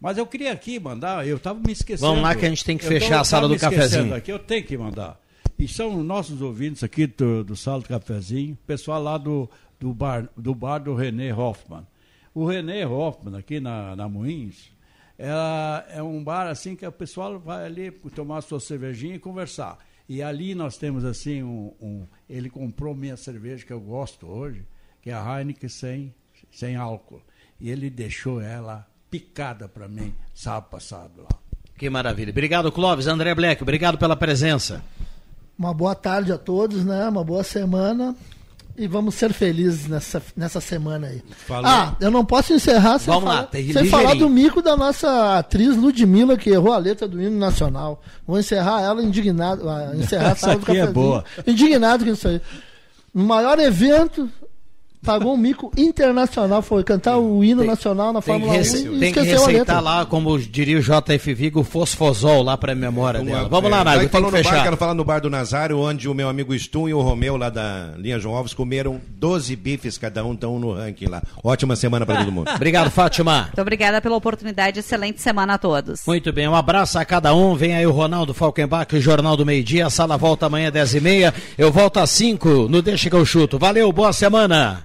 Speaker 9: Mas eu queria aqui mandar, eu estava me esquecendo.
Speaker 4: Vamos lá que a gente tem que fechar
Speaker 9: tava-
Speaker 4: a sala do cafezinho.
Speaker 9: Aqui, eu tenho que mandar. E são nossos ouvintes aqui do, do Sala do Cafezinho, pessoal lá do, do, bar, do bar do René Hoffman. O René Hoffman, aqui na, na Moinhos, ela é um bar assim que o pessoal vai ali tomar sua cervejinha e conversar. E ali nós temos assim um, um- ele comprou minha cerveja que eu gosto hoje, que é a Heineken sem, sem álcool. E ele deixou ela picada para mim sábado passado lá.
Speaker 4: Que maravilha. Obrigado, Clóvis. André Black, obrigado pela presença.
Speaker 7: Uma boa tarde a todos, né? Uma boa semana. E vamos ser felizes nessa, nessa semana aí.
Speaker 10: Falou.
Speaker 7: Ah, eu não posso encerrar sem,
Speaker 4: lá,
Speaker 7: falar,
Speaker 4: tem
Speaker 7: sem falar do mico da nossa atriz Ludmilla, que errou a letra do hino nacional. Vou encerrar ela indignado. ah, Encerrar
Speaker 9: Essa aqui é boa.
Speaker 7: Indignado com isso aí. No maior evento, pagou um mico internacional, foi cantar o hino nacional na
Speaker 4: Tem
Speaker 7: Fórmula 1
Speaker 4: rece-
Speaker 7: e
Speaker 4: tem que
Speaker 7: a
Speaker 4: receitar lá, como diria o JF Vigo, fosfosol lá pra memória dela. Vamos lá,
Speaker 10: é,
Speaker 4: Nário,
Speaker 10: vai
Speaker 4: tem que
Speaker 10: no bar,
Speaker 4: fechar.
Speaker 10: quero falar no bar do Nazário, onde o meu amigo Stum e o Romeu, lá da linha João Alves, comeram 12 bifes cada um, estão no ranking lá. Ótima semana pra todo mundo.
Speaker 4: Obrigado, Fátima.
Speaker 6: Muito obrigada pela oportunidade. Excelente semana a todos.
Speaker 4: Muito bem, um abraço a cada um. Vem aí o Ronaldo Falkenbach, o Jornal do Meio Dia. A sala volta amanhã, 10h30. Eu volto às 5 no Deixa que eu chuto. Valeu, boa semana.